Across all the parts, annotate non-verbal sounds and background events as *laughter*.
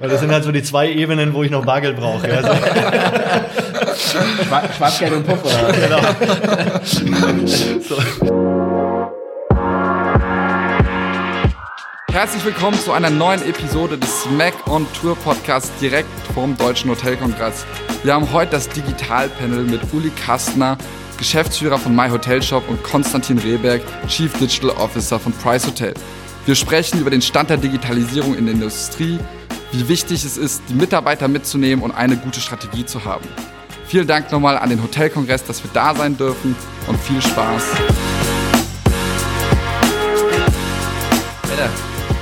Weil das sind halt so die zwei Ebenen, wo ich noch Bargeld brauche. Ja. Also. *laughs* Schwarzgeld und Puff, oder? Genau. so. Herzlich willkommen zu einer neuen Episode des Smack on Tour Podcasts direkt vom Deutschen Hotelkongress. Wir haben heute das Digitalpanel mit Uli Kastner, Geschäftsführer von My Hotel Shop und Konstantin Rehberg, Chief Digital Officer von Price Hotel. Wir sprechen über den Stand der Digitalisierung in der Industrie, wie wichtig es ist, die Mitarbeiter mitzunehmen und eine gute Strategie zu haben. Vielen Dank nochmal an den Hotelkongress, dass wir da sein dürfen und viel Spaß.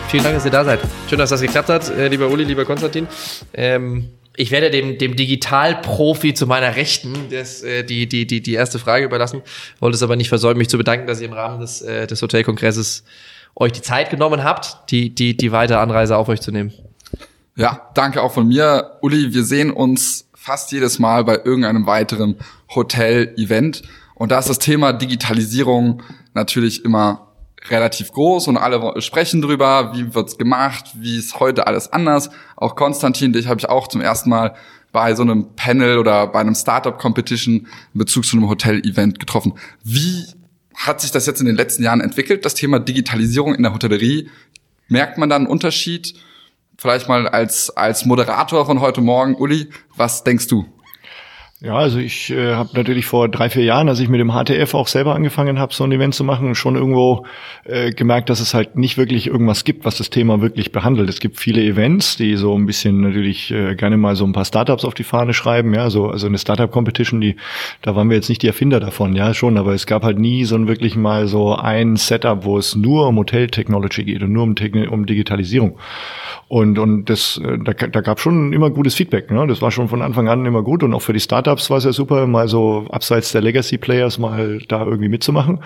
Vielen Dank, dass ihr da seid. Schön, dass das geklappt hat, äh, lieber Uli, lieber Konstantin. Ähm, ich werde dem, dem Digitalprofi zu meiner Rechten das, äh, die, die, die, die erste Frage überlassen. Wollte es aber nicht versäumen, mich zu bedanken, dass ihr im Rahmen des, äh, des Hotelkongresses euch die Zeit genommen habt, die, die, die weitere Anreise auf euch zu nehmen. Ja, danke auch von mir. Uli, wir sehen uns fast jedes Mal bei irgendeinem weiteren Hotel-Event. Und da ist das Thema Digitalisierung natürlich immer relativ groß und alle sprechen drüber, wie wird's gemacht, wie ist heute alles anders. Auch Konstantin, dich habe ich auch zum ersten Mal bei so einem Panel oder bei einem Startup Competition in Bezug zu einem Hotel-Event getroffen. Wie hat sich das jetzt in den letzten Jahren entwickelt, das Thema Digitalisierung in der Hotellerie? Merkt man da einen Unterschied? Vielleicht mal als, als Moderator von heute Morgen, Uli, was denkst du? Ja, also ich äh, habe natürlich vor drei, vier Jahren, als ich mit dem HTF auch selber angefangen habe, so ein Event zu machen, schon irgendwo äh, gemerkt, dass es halt nicht wirklich irgendwas gibt, was das Thema wirklich behandelt. Es gibt viele Events, die so ein bisschen natürlich äh, gerne mal so ein paar Startups auf die Fahne schreiben, ja, so also eine Startup Competition, die da waren wir jetzt nicht die Erfinder davon, ja schon, aber es gab halt nie so ein wirklich mal so ein Setup, wo es nur um Hotel Technology geht und nur um, um Digitalisierung. Und, und das, äh, da, da gab schon immer gutes Feedback. Ne? Das war schon von Anfang an immer gut. Und auch für die Startups war es ja super, mal so abseits der Legacy-Players mal da irgendwie mitzumachen.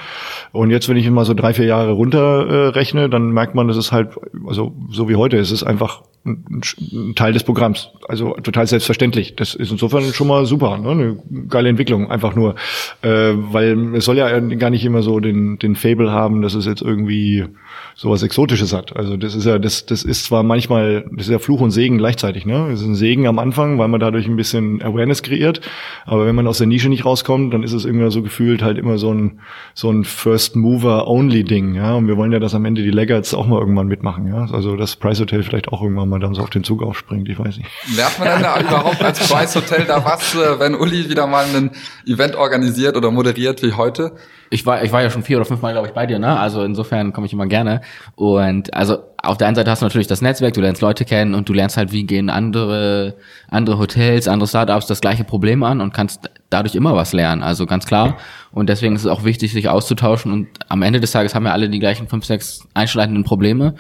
Und jetzt, wenn ich immer so drei, vier Jahre runterrechne, äh, dann merkt man, dass es halt, also so wie heute, es ist einfach ein, ein Teil des Programms. Also total selbstverständlich. Das ist insofern schon mal super. Ne? Eine geile Entwicklung, einfach nur. Äh, weil es soll ja gar nicht immer so den, den Fable haben, dass es jetzt irgendwie sowas Exotisches hat. Also das ist ja, das, das ist zwar manchmal, das ist ja Fluch und Segen gleichzeitig, ne? Es ist ein Segen am Anfang, weil man dadurch ein bisschen Awareness kreiert. Aber wenn man aus der Nische nicht rauskommt, dann ist es irgendwie so gefühlt halt immer so ein, so ein First Mover Only Ding, ja? Und wir wollen ja, dass am Ende die Laggards auch mal irgendwann mitmachen, ja? Also das Price Hotel vielleicht auch irgendwann mal dann so auf den Zug aufspringt, ich weiß nicht. Lernt man denn da überhaupt als Price Hotel da was, äh, wenn Uli wieder mal ein Event organisiert oder moderiert wie heute? Ich war, ich war ja schon vier oder fünf Mal, glaube ich, bei dir, ne? Also insofern komme ich immer gerne. Und also auf der einen Seite hast du natürlich das Netzwerk, du lernst Leute kennen und du lernst halt, wie gehen andere, andere Hotels, andere Startups das gleiche Problem an und kannst dadurch immer was lernen. Also ganz klar. Und deswegen ist es auch wichtig, sich auszutauschen. Und am Ende des Tages haben wir alle die gleichen fünf, sechs einschneidenden Probleme.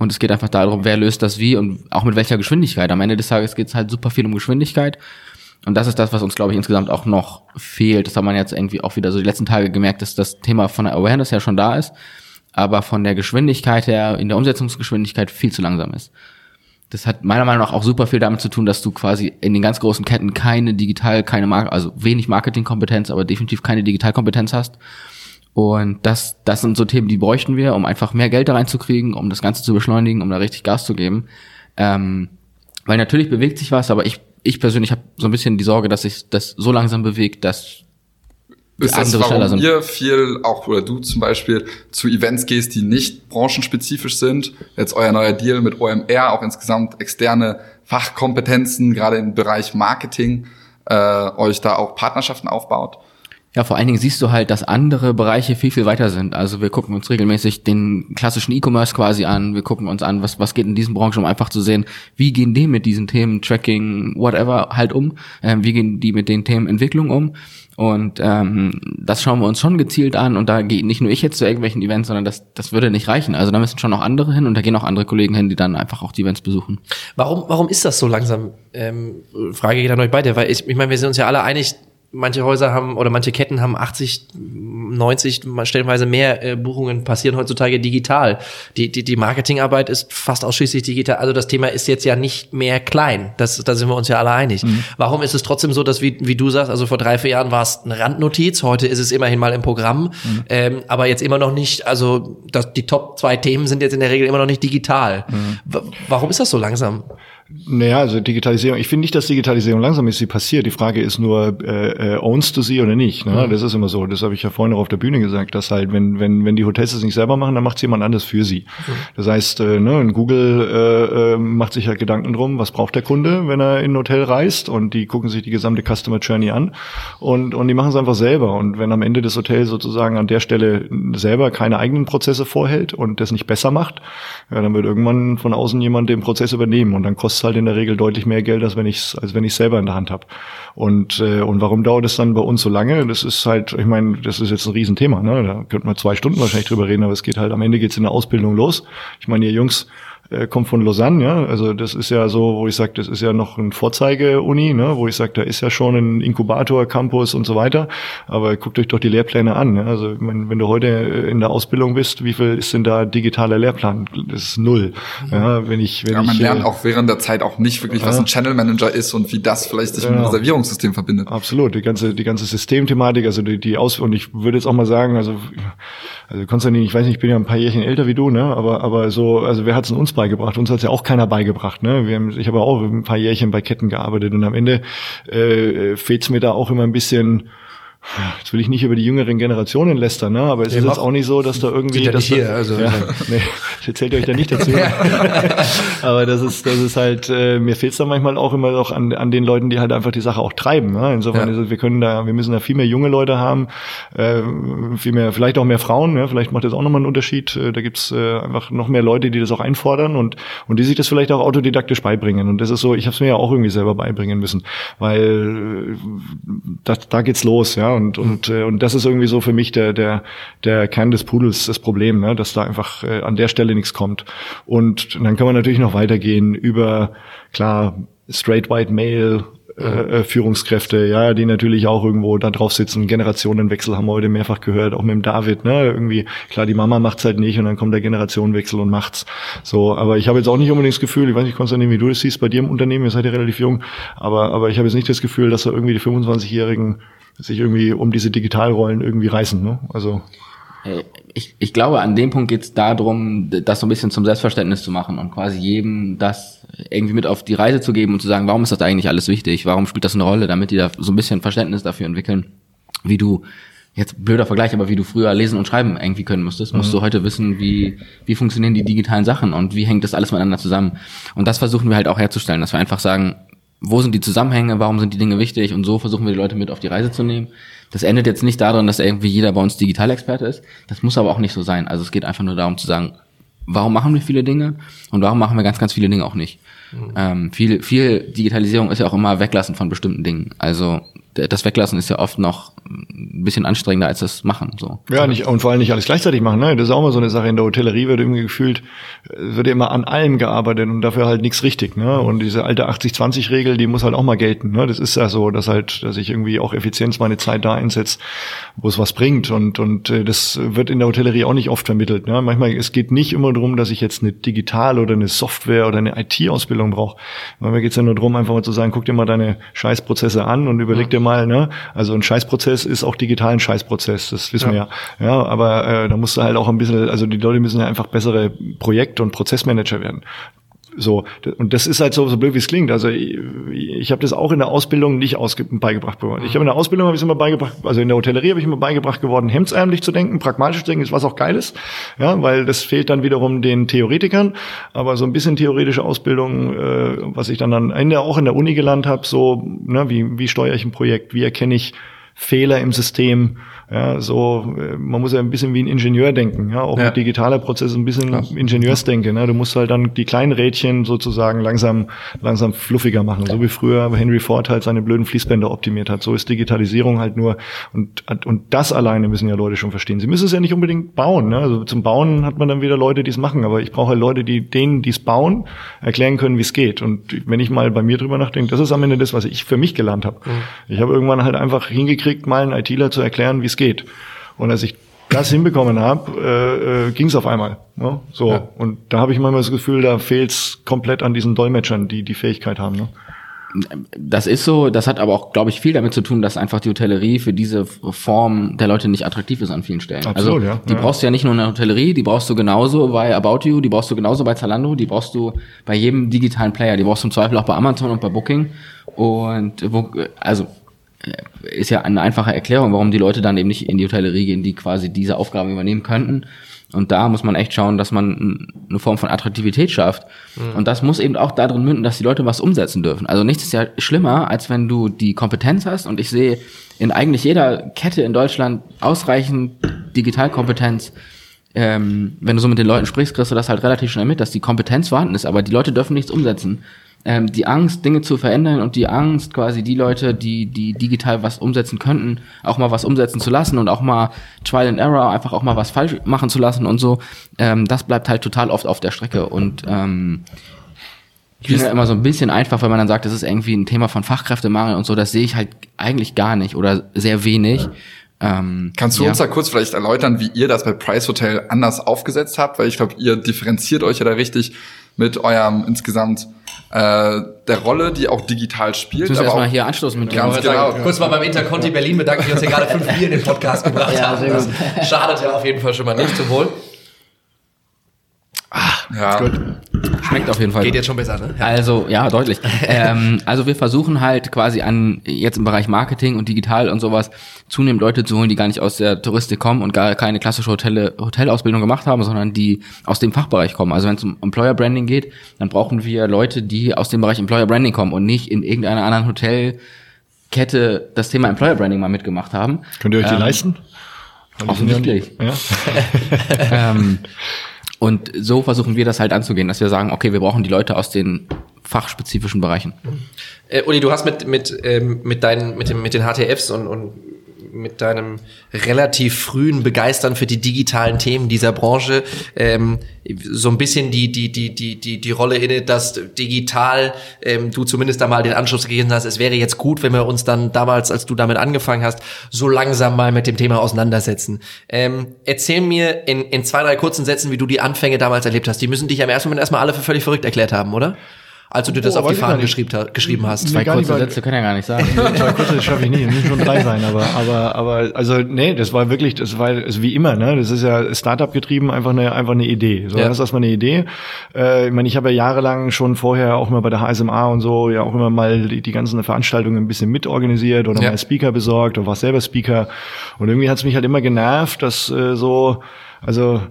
Und es geht einfach darum, wer löst das wie und auch mit welcher Geschwindigkeit. Am Ende des Tages geht es halt super viel um Geschwindigkeit. Und das ist das, was uns, glaube ich, insgesamt auch noch fehlt. Das hat man jetzt irgendwie auch wieder so die letzten Tage gemerkt, dass das Thema von der Awareness ja schon da ist, aber von der Geschwindigkeit her, in der Umsetzungsgeschwindigkeit viel zu langsam ist. Das hat meiner Meinung nach auch super viel damit zu tun, dass du quasi in den ganz großen Ketten keine digital, keine Mar also wenig Marketingkompetenz, aber definitiv keine Digitalkompetenz hast. Und das, das sind so Themen, die bräuchten wir, um einfach mehr Geld da reinzukriegen, um das Ganze zu beschleunigen, um da richtig Gas zu geben. Ähm, weil natürlich bewegt sich was, aber ich ich persönlich habe so ein bisschen die Sorge, dass sich das so langsam bewegt, dass ist das, warum ihr viel, auch oder du zum Beispiel, zu Events gehst, die nicht branchenspezifisch sind? Jetzt euer neuer Deal mit OMR, auch insgesamt externe Fachkompetenzen, gerade im Bereich Marketing, äh, euch da auch Partnerschaften aufbaut? Ja, vor allen Dingen siehst du halt, dass andere Bereiche viel, viel weiter sind. Also wir gucken uns regelmäßig den klassischen E-Commerce quasi an. Wir gucken uns an, was, was geht in diesen Branchen, um einfach zu sehen, wie gehen die mit diesen Themen Tracking, whatever halt um. Ähm, wie gehen die mit den Themen Entwicklung um. Und ähm, das schauen wir uns schon gezielt an. Und da geht nicht nur ich jetzt zu irgendwelchen Events, sondern das, das würde nicht reichen. Also da müssen schon noch andere hin und da gehen auch andere Kollegen hin, die dann einfach auch die Events besuchen. Warum, warum ist das so langsam? Ähm, Frage geht an euch beide, weil ich, ich meine, wir sind uns ja alle einig, manche Häuser haben oder manche Ketten haben 80, 90, stellenweise mehr äh, Buchungen passieren heutzutage digital. Die, die, die Marketingarbeit ist fast ausschließlich digital. Also das Thema ist jetzt ja nicht mehr klein. Das, da sind wir uns ja alle einig. Mhm. Warum ist es trotzdem so, dass, wie, wie du sagst, also vor drei, vier Jahren war es eine Randnotiz, heute ist es immerhin mal im Programm, mhm. ähm, aber jetzt immer noch nicht, also das, die Top zwei Themen sind jetzt in der Regel immer noch nicht digital. Mhm. Warum ist das so langsam? Naja, also Digitalisierung, ich finde nicht, dass Digitalisierung langsam ist, sie passiert. Die Frage ist nur, äh, äh, ownst du sie oder nicht? Ne? Mhm. Das ist immer so. Das habe ich ja vorhin auch auf der Bühne gesagt, dass halt, wenn, wenn, wenn die Hotels das nicht selber machen, dann macht es jemand anders für sie. Mhm. Das heißt, äh, ne, Google äh, äh, macht sich halt Gedanken drum, was braucht der Kunde, wenn er in ein Hotel reist und die gucken sich die gesamte Customer Journey an und, und die machen es einfach selber. Und wenn am Ende das Hotel sozusagen an der Stelle selber keine eigenen Prozesse vorhält und das nicht besser macht, ja, dann wird irgendwann von außen jemand den Prozess übernehmen und dann kostet kostet halt in der Regel deutlich mehr Geld, als wenn ich als wenn ich selber in der Hand habe. Und äh, und warum dauert es dann bei uns so lange? Das ist halt, ich meine, das ist jetzt ein Riesenthema. Ne? Da könnten wir zwei Stunden wahrscheinlich drüber reden, aber es geht halt am Ende geht's in der Ausbildung los. Ich meine, ihr Jungs äh, kommt von Lausanne, ja. Also das ist ja so, wo ich sage, das ist ja noch ein Vorzeige-Uni, ne, wo ich sage, da ist ja schon ein Inkubator, Campus und so weiter. Aber guckt euch doch die Lehrpläne an. Ja? Also wenn, wenn du heute in der Ausbildung bist, wie viel ist denn da digitaler Lehrplan? Das ist null. Ja, wenn ich, wenn ja, man ich, lernt äh, auch während der Zeit auch nicht wirklich, was ein Channel Manager ist und wie das vielleicht sich ja, mit dem Reservierungssystem verbindet. Absolut, die ganze, die ganze Systemthematik, also die, die Aus und ich würde jetzt auch mal sagen, also, also Konstantin, ich weiß nicht, ich bin ja ein paar Jährchen älter wie du, ne, aber, aber so, also wer hat es uns beigebracht? Uns hat ja auch keiner beigebracht. Ne? Wir haben, ich habe auch ein paar Jährchen bei Ketten gearbeitet und am Ende äh, fehlt mir da auch immer ein bisschen Jetzt will ich nicht über die jüngeren Generationen lästern, ne? aber es nee, ist jetzt auch nicht so, dass da irgendwie... Ja dass hier, da, also, ja, *laughs* nee, ich erzähle euch da nicht dazu. *laughs* aber das ist, das ist halt, äh, mir fehlt es da manchmal auch immer noch an, an den Leuten, die halt einfach die Sache auch treiben. Ne? Insofern, ja. wir können da, wir müssen da viel mehr junge Leute haben, äh, viel mehr, vielleicht auch mehr Frauen, ja? vielleicht macht das auch nochmal einen Unterschied. Äh, da gibt's äh, einfach noch mehr Leute, die das auch einfordern und, und die sich das vielleicht auch autodidaktisch beibringen. Und das ist so, ich habe es mir ja auch irgendwie selber beibringen müssen, weil äh, das, da geht's los, ja und und äh, und das ist irgendwie so für mich der der der Kern des Pudels das Problem, ne? dass da einfach äh, an der Stelle nichts kommt. Und dann kann man natürlich noch weitergehen über klar straight white male äh, äh, Führungskräfte, ja, die natürlich auch irgendwo da drauf sitzen. Generationenwechsel haben wir heute mehrfach gehört, auch mit dem David, ne? Irgendwie, klar, die Mama macht's halt nicht und dann kommt der Generationenwechsel und macht's. So, aber ich habe jetzt auch nicht unbedingt das Gefühl, ich weiß nicht, Konstantin, wie du das siehst bei dir im Unternehmen, ihr seid ja relativ jung, aber, aber ich habe jetzt nicht das Gefühl, dass da irgendwie die 25-Jährigen sich irgendwie um diese Digitalrollen irgendwie reißen. Ne? Also äh, ich, ich glaube, an dem Punkt geht es darum, das so ein bisschen zum Selbstverständnis zu machen und quasi jedem das irgendwie mit auf die Reise zu geben und zu sagen, warum ist das eigentlich alles wichtig? Warum spielt das eine Rolle, damit die da so ein bisschen Verständnis dafür entwickeln, wie du jetzt blöder Vergleich, aber wie du früher lesen und schreiben irgendwie können musstest, musst mhm. du heute wissen, wie, wie funktionieren die digitalen Sachen und wie hängt das alles miteinander zusammen. Und das versuchen wir halt auch herzustellen, dass wir einfach sagen, wo sind die Zusammenhänge, warum sind die Dinge wichtig und so versuchen wir die Leute mit auf die Reise zu nehmen. Das endet jetzt nicht daran, dass irgendwie jeder bei uns Digitalexperte ist. Das muss aber auch nicht so sein. Also es geht einfach nur darum zu sagen, warum machen wir viele Dinge und warum machen wir ganz, ganz viele Dinge auch nicht. Mhm. Ähm, viel, viel Digitalisierung ist ja auch immer Weglassen von bestimmten Dingen. Also das Weglassen ist ja oft noch ein bisschen anstrengender als das Machen. So. Ja, nicht, und vor allem nicht alles gleichzeitig machen. Ne? Das ist auch mal so eine Sache. In der Hotellerie wird irgendwie gefühlt, wird immer an allem gearbeitet und dafür halt nichts richtig. Ne? Und diese alte 80-20-Regel, die muss halt auch mal gelten. Ne? Das ist ja so, dass halt, dass ich irgendwie auch Effizienz meine Zeit da einsetze, wo es was bringt. Und, und äh, das wird in der Hotellerie auch nicht oft vermittelt. Ne? Manchmal, es geht nicht immer darum, dass ich jetzt eine Digital- oder eine Software- oder eine IT-Ausbildung brauche. Manchmal geht es ja nur darum, einfach mal zu sagen, guck dir mal deine Scheißprozesse an und überleg dir mal, ne? Also ein Scheißprozess ist auch digital ein Scheißprozess, das wissen ja. wir ja. Ja, aber äh, da musst du halt auch ein bisschen, also die Leute müssen ja einfach bessere Projekt- und Prozessmanager werden. So, und das ist halt so, so blöd, wie es klingt. Also ich, ich habe das auch in der Ausbildung nicht ausge beigebracht bekommen. Ich habe in der Ausbildung habe ich immer beigebracht, also in der Hotellerie habe ich immer beigebracht geworden, hemdsärmlich zu denken, pragmatisch zu denken, ist was auch Geiles. Ja, weil das fehlt dann wiederum den Theoretikern. Aber so ein bisschen theoretische Ausbildung, äh, was ich dann am Ende auch in der Uni gelernt habe, so, ne, wie, wie steuere ich ein Projekt, wie erkenne ich Fehler im System, ja, so, äh, man muss ja ein bisschen wie ein Ingenieur denken, ja, auch ja. mit digitaler Prozess ein bisschen Klar. Ingenieursdenke, ne? Du musst halt dann die kleinen Rädchen sozusagen langsam, langsam fluffiger machen. So wie früher Henry Ford halt seine blöden Fließbänder optimiert hat. So ist Digitalisierung halt nur, und, und das alleine müssen ja Leute schon verstehen. Sie müssen es ja nicht unbedingt bauen, ne? Also zum Bauen hat man dann wieder Leute, die es machen, aber ich brauche halt Leute, die denen, die es bauen, erklären können, wie es geht. Und wenn ich mal bei mir drüber nachdenke, das ist am Ende das, was ich für mich gelernt habe. Mhm. Ich habe irgendwann halt einfach hingekriegt, mal einen ITler zu erklären, wie es geht. Und als ich das hinbekommen habe, äh, äh, ging es auf einmal. Ne? So ja. und da habe ich manchmal das Gefühl, da fehlt es komplett an diesen Dolmetschern, die die Fähigkeit haben. Ne? Das ist so, das hat aber auch, glaube ich, viel damit zu tun, dass einfach die Hotellerie für diese Form der Leute nicht attraktiv ist an vielen Stellen. Absolut, also ja. die Ja. brauchst du ja nicht nur in der Hotellerie, die brauchst du genauso bei About You, die brauchst du genauso bei Zalando, die brauchst du bei jedem digitalen Player, die brauchst du im Zweifel auch bei Amazon und bei Booking. Und wo, also ist ja eine einfache Erklärung, warum die Leute dann eben nicht in die Hotellerie gehen, die quasi diese Aufgaben übernehmen könnten. Und da muss man echt schauen, dass man eine Form von Attraktivität schafft. Und das muss eben auch darin münden, dass die Leute was umsetzen dürfen. Also nichts ist ja schlimmer, als wenn du die Kompetenz hast. Und ich sehe in eigentlich jeder Kette in Deutschland ausreichend Digitalkompetenz. Ähm, wenn du so mit den Leuten sprichst, kriegst du das halt relativ schnell mit, dass die Kompetenz vorhanden ist, aber die Leute dürfen nichts umsetzen. Ähm, die Angst, Dinge zu verändern und die Angst, quasi die Leute, die, die digital was umsetzen könnten, auch mal was umsetzen zu lassen und auch mal Trial and Error, einfach auch mal was falsch machen zu lassen und so, ähm, das bleibt halt total oft auf der Strecke. Und ähm, ich finde ja immer so ein bisschen einfach, wenn man dann sagt, das ist irgendwie ein Thema von Fachkräftemangel und so, das sehe ich halt eigentlich gar nicht oder sehr wenig. Ähm, Kannst du ja. uns da kurz vielleicht erläutern, wie ihr das bei Price Hotel anders aufgesetzt habt? Weil ich glaube, ihr differenziert euch ja da richtig mit eurem insgesamt äh, der Rolle, die auch digital spielt. Ich muss aber erstmal auch- hier anstoßen mit Ganz genau. sagen, kurz mal beim Interconti Berlin bedanken, die uns hier gerade fünf Bier in den Podcast gebracht Ja, haben. Das schadet ja auf jeden Fall schon mal nicht. Zum Wohl. Ja, Schmeckt auf jeden Fall. Geht jetzt schon besser, ne? Ja. Also, ja, deutlich. *laughs* ähm, also wir versuchen halt quasi an, jetzt im Bereich Marketing und digital und sowas, zunehmend Leute zu holen, die gar nicht aus der Touristik kommen und gar keine klassische Hotelle, Hotelausbildung gemacht haben, sondern die aus dem Fachbereich kommen. Also wenn es um Employer Branding geht, dann brauchen wir Leute, die aus dem Bereich Employer Branding kommen und nicht in irgendeiner anderen Hotelkette das Thema Employer Branding mal mitgemacht haben. Könnt ihr euch die Ähm, leisten? Offensichtlich. Ja. *laughs* *laughs* ähm, und so versuchen wir das halt anzugehen, dass wir sagen, okay, wir brauchen die Leute aus den fachspezifischen Bereichen. Äh, Uli, du hast mit, mit, ähm, mit, deinen, mit, dem, mit den HTFs und, und mit deinem relativ frühen Begeistern für die digitalen Themen dieser Branche ähm, so ein bisschen die, die, die, die, die, die Rolle inne, dass digital ähm, du zumindest da mal den Anschluss gegeben hast, es wäre jetzt gut, wenn wir uns dann damals, als du damit angefangen hast, so langsam mal mit dem Thema auseinandersetzen. Ähm, erzähl mir in, in zwei, drei kurzen Sätzen, wie du die Anfänge damals erlebt hast. Die müssen dich ja im ersten Moment erstmal alle für völlig verrückt erklärt haben, oder? Als du dir das Oh, auf die Fahnen geschrieben, ha- geschrieben hast. Zwei gar nicht, kurze Sätze können ja gar nicht sagen. *laughs* Zwei kurze, das schaffe ich nicht, müssen schon drei sein, aber, aber, aber, also, nee, das war wirklich, das war, also wie immer, ne, das ist ja Startup getrieben, einfach eine, einfach eine Idee. So, Ja. das ist erstmal eine Idee. Äh, ich meine, ich habe ja jahrelang schon vorher auch mal bei der HSMA und so, ja auch immer mal die, die ganzen Veranstaltungen ein bisschen mitorganisiert oder Ja. mal Speaker besorgt oder war selber Speaker. Und irgendwie hat es mich halt immer genervt, dass, äh, so, also,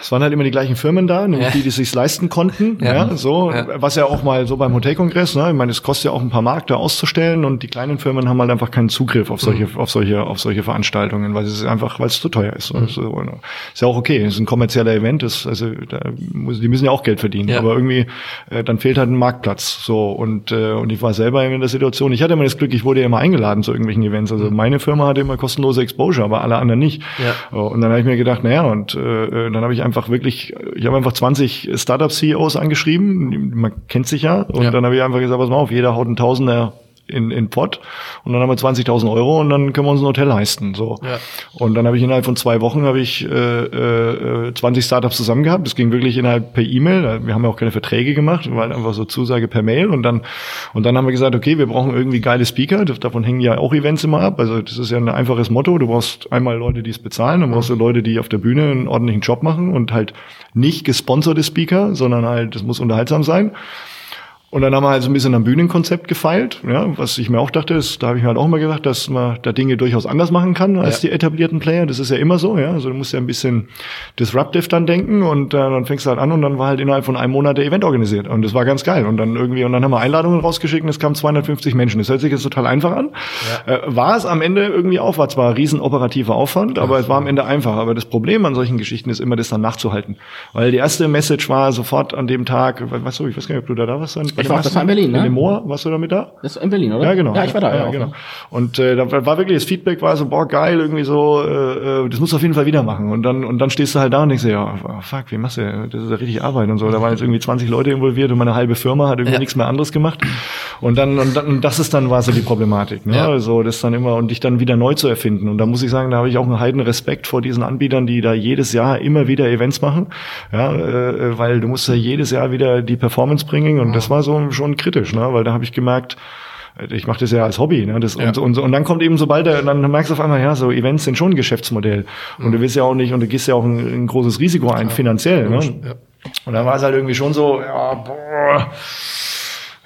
es waren halt immer die gleichen Firmen da, nämlich Ja. die, die es sich leisten konnten. Ja. Ja. so, Ja. was ja auch mal so beim Hotelkongress, ne? Ich meine, es kostet ja auch ein paar Mark, da auszustellen und die kleinen Firmen haben halt einfach keinen Zugriff auf solche, Mhm. auf solche, auf solche Veranstaltungen, weil es einfach, weil es zu teuer ist. So, so, ne? ist ja auch okay, es ist ein kommerzieller Event, ist, also da muss, die müssen ja auch Geld verdienen, aber irgendwie äh, dann fehlt halt ein Marktplatz. So und äh, und ich war selber in der Situation. Ich hatte immer das Glück, ich wurde ja immer eingeladen zu irgendwelchen Events. Also meine Firma hatte immer kostenlose Exposure, aber alle anderen nicht. Mhm. Und dann habe ich mir gedacht, naja, und äh, dann habe ich einfach wirklich, ich habe einfach 20 Startup-CEOs angeschrieben, man kennt sich ja, und Ja. dann habe ich einfach gesagt, pass mal auf, jeder haut einen Tausender in, in Pott und dann haben wir 20.000 Euro und dann können wir uns ein Hotel leisten. So. Ja. Und dann habe ich innerhalb von zwei Wochen habe ich äh, äh, 20 Startups zusammen gehabt. Das ging wirklich innerhalb per E-Mail. Wir haben ja auch keine Verträge gemacht, weil einfach so Zusage per Mail. Und dann und dann haben wir gesagt, okay, wir brauchen irgendwie geile Speaker. Davon hängen ja auch Events immer ab. Also das ist ja ein einfaches Motto. Du brauchst einmal Leute, die es bezahlen, dann brauchst du Leute, die auf der Bühne einen ordentlichen Job machen und halt nicht gesponserte Speaker, sondern halt, das muss unterhaltsam sein. Und dann haben wir halt so ein bisschen am Bühnenkonzept gefeilt, ja, was ich mir auch dachte, ist, da habe ich mir halt auch mal gedacht, dass man da Dinge durchaus anders machen kann als Ja. die etablierten Player. Das ist ja immer so, ja. Also du musst ja ein bisschen disruptive dann denken und äh, dann fängst du halt an und dann war halt innerhalb von einem Monat der Event organisiert und das war ganz geil. Und dann irgendwie und dann haben wir Einladungen rausgeschickt und es kamen 250 Menschen. Das hört sich jetzt total einfach an. Äh, war es am Ende irgendwie auch, war zwar ein riesen operativer Aufwand, aber es war am Ende einfach. Aber das Problem an solchen Geschichten ist immer, das dann nachzuhalten, weil die erste Message war sofort an dem Tag, weißt du, ich weiß gar nicht, ob du da da warst. Bei dem war- das war in Berlin, ne? In dem Moor, warst du da mit da? Das ist in Berlin, oder? Ja, genau. Ja, ich war da. Ja, auch, genau. ne? Und äh, da war wirklich das Feedback war so, boah, geil, irgendwie so, äh, äh, das musst du auf jeden Fall wieder machen. Und dann und dann stehst du halt da und denkst dir, ja, oh, fuck, wie machst du? Das ist ja richtig Arbeit und so. Da waren jetzt irgendwie 20 Leute involviert und meine halbe Firma hat irgendwie Ja. nichts mehr anderes gemacht. Und dann und dann und das ist dann war so die Problematik, ne? Ja. Also das dann immer und dich dann wieder neu zu erfinden. Und da muss ich sagen, da habe ich auch einen heiden Respekt vor diesen Anbietern, die da jedes Jahr immer wieder Events machen, ja, äh, weil du musst ja jedes Jahr wieder die Performance bringen. Und das war so schon kritisch, ne? weil da habe ich gemerkt, ich mache das ja als Hobby, ne? Das, Ja. und, und, und dann kommt eben, sobald der, dann merkst du auf einmal, ja, so Events sind schon ein Geschäftsmodell. Und du willst ja auch nicht, und du gehst ja auch ein, ein großes Risiko ein, finanziell. Ne? Ja. Und dann war es halt irgendwie schon so, ja, boah,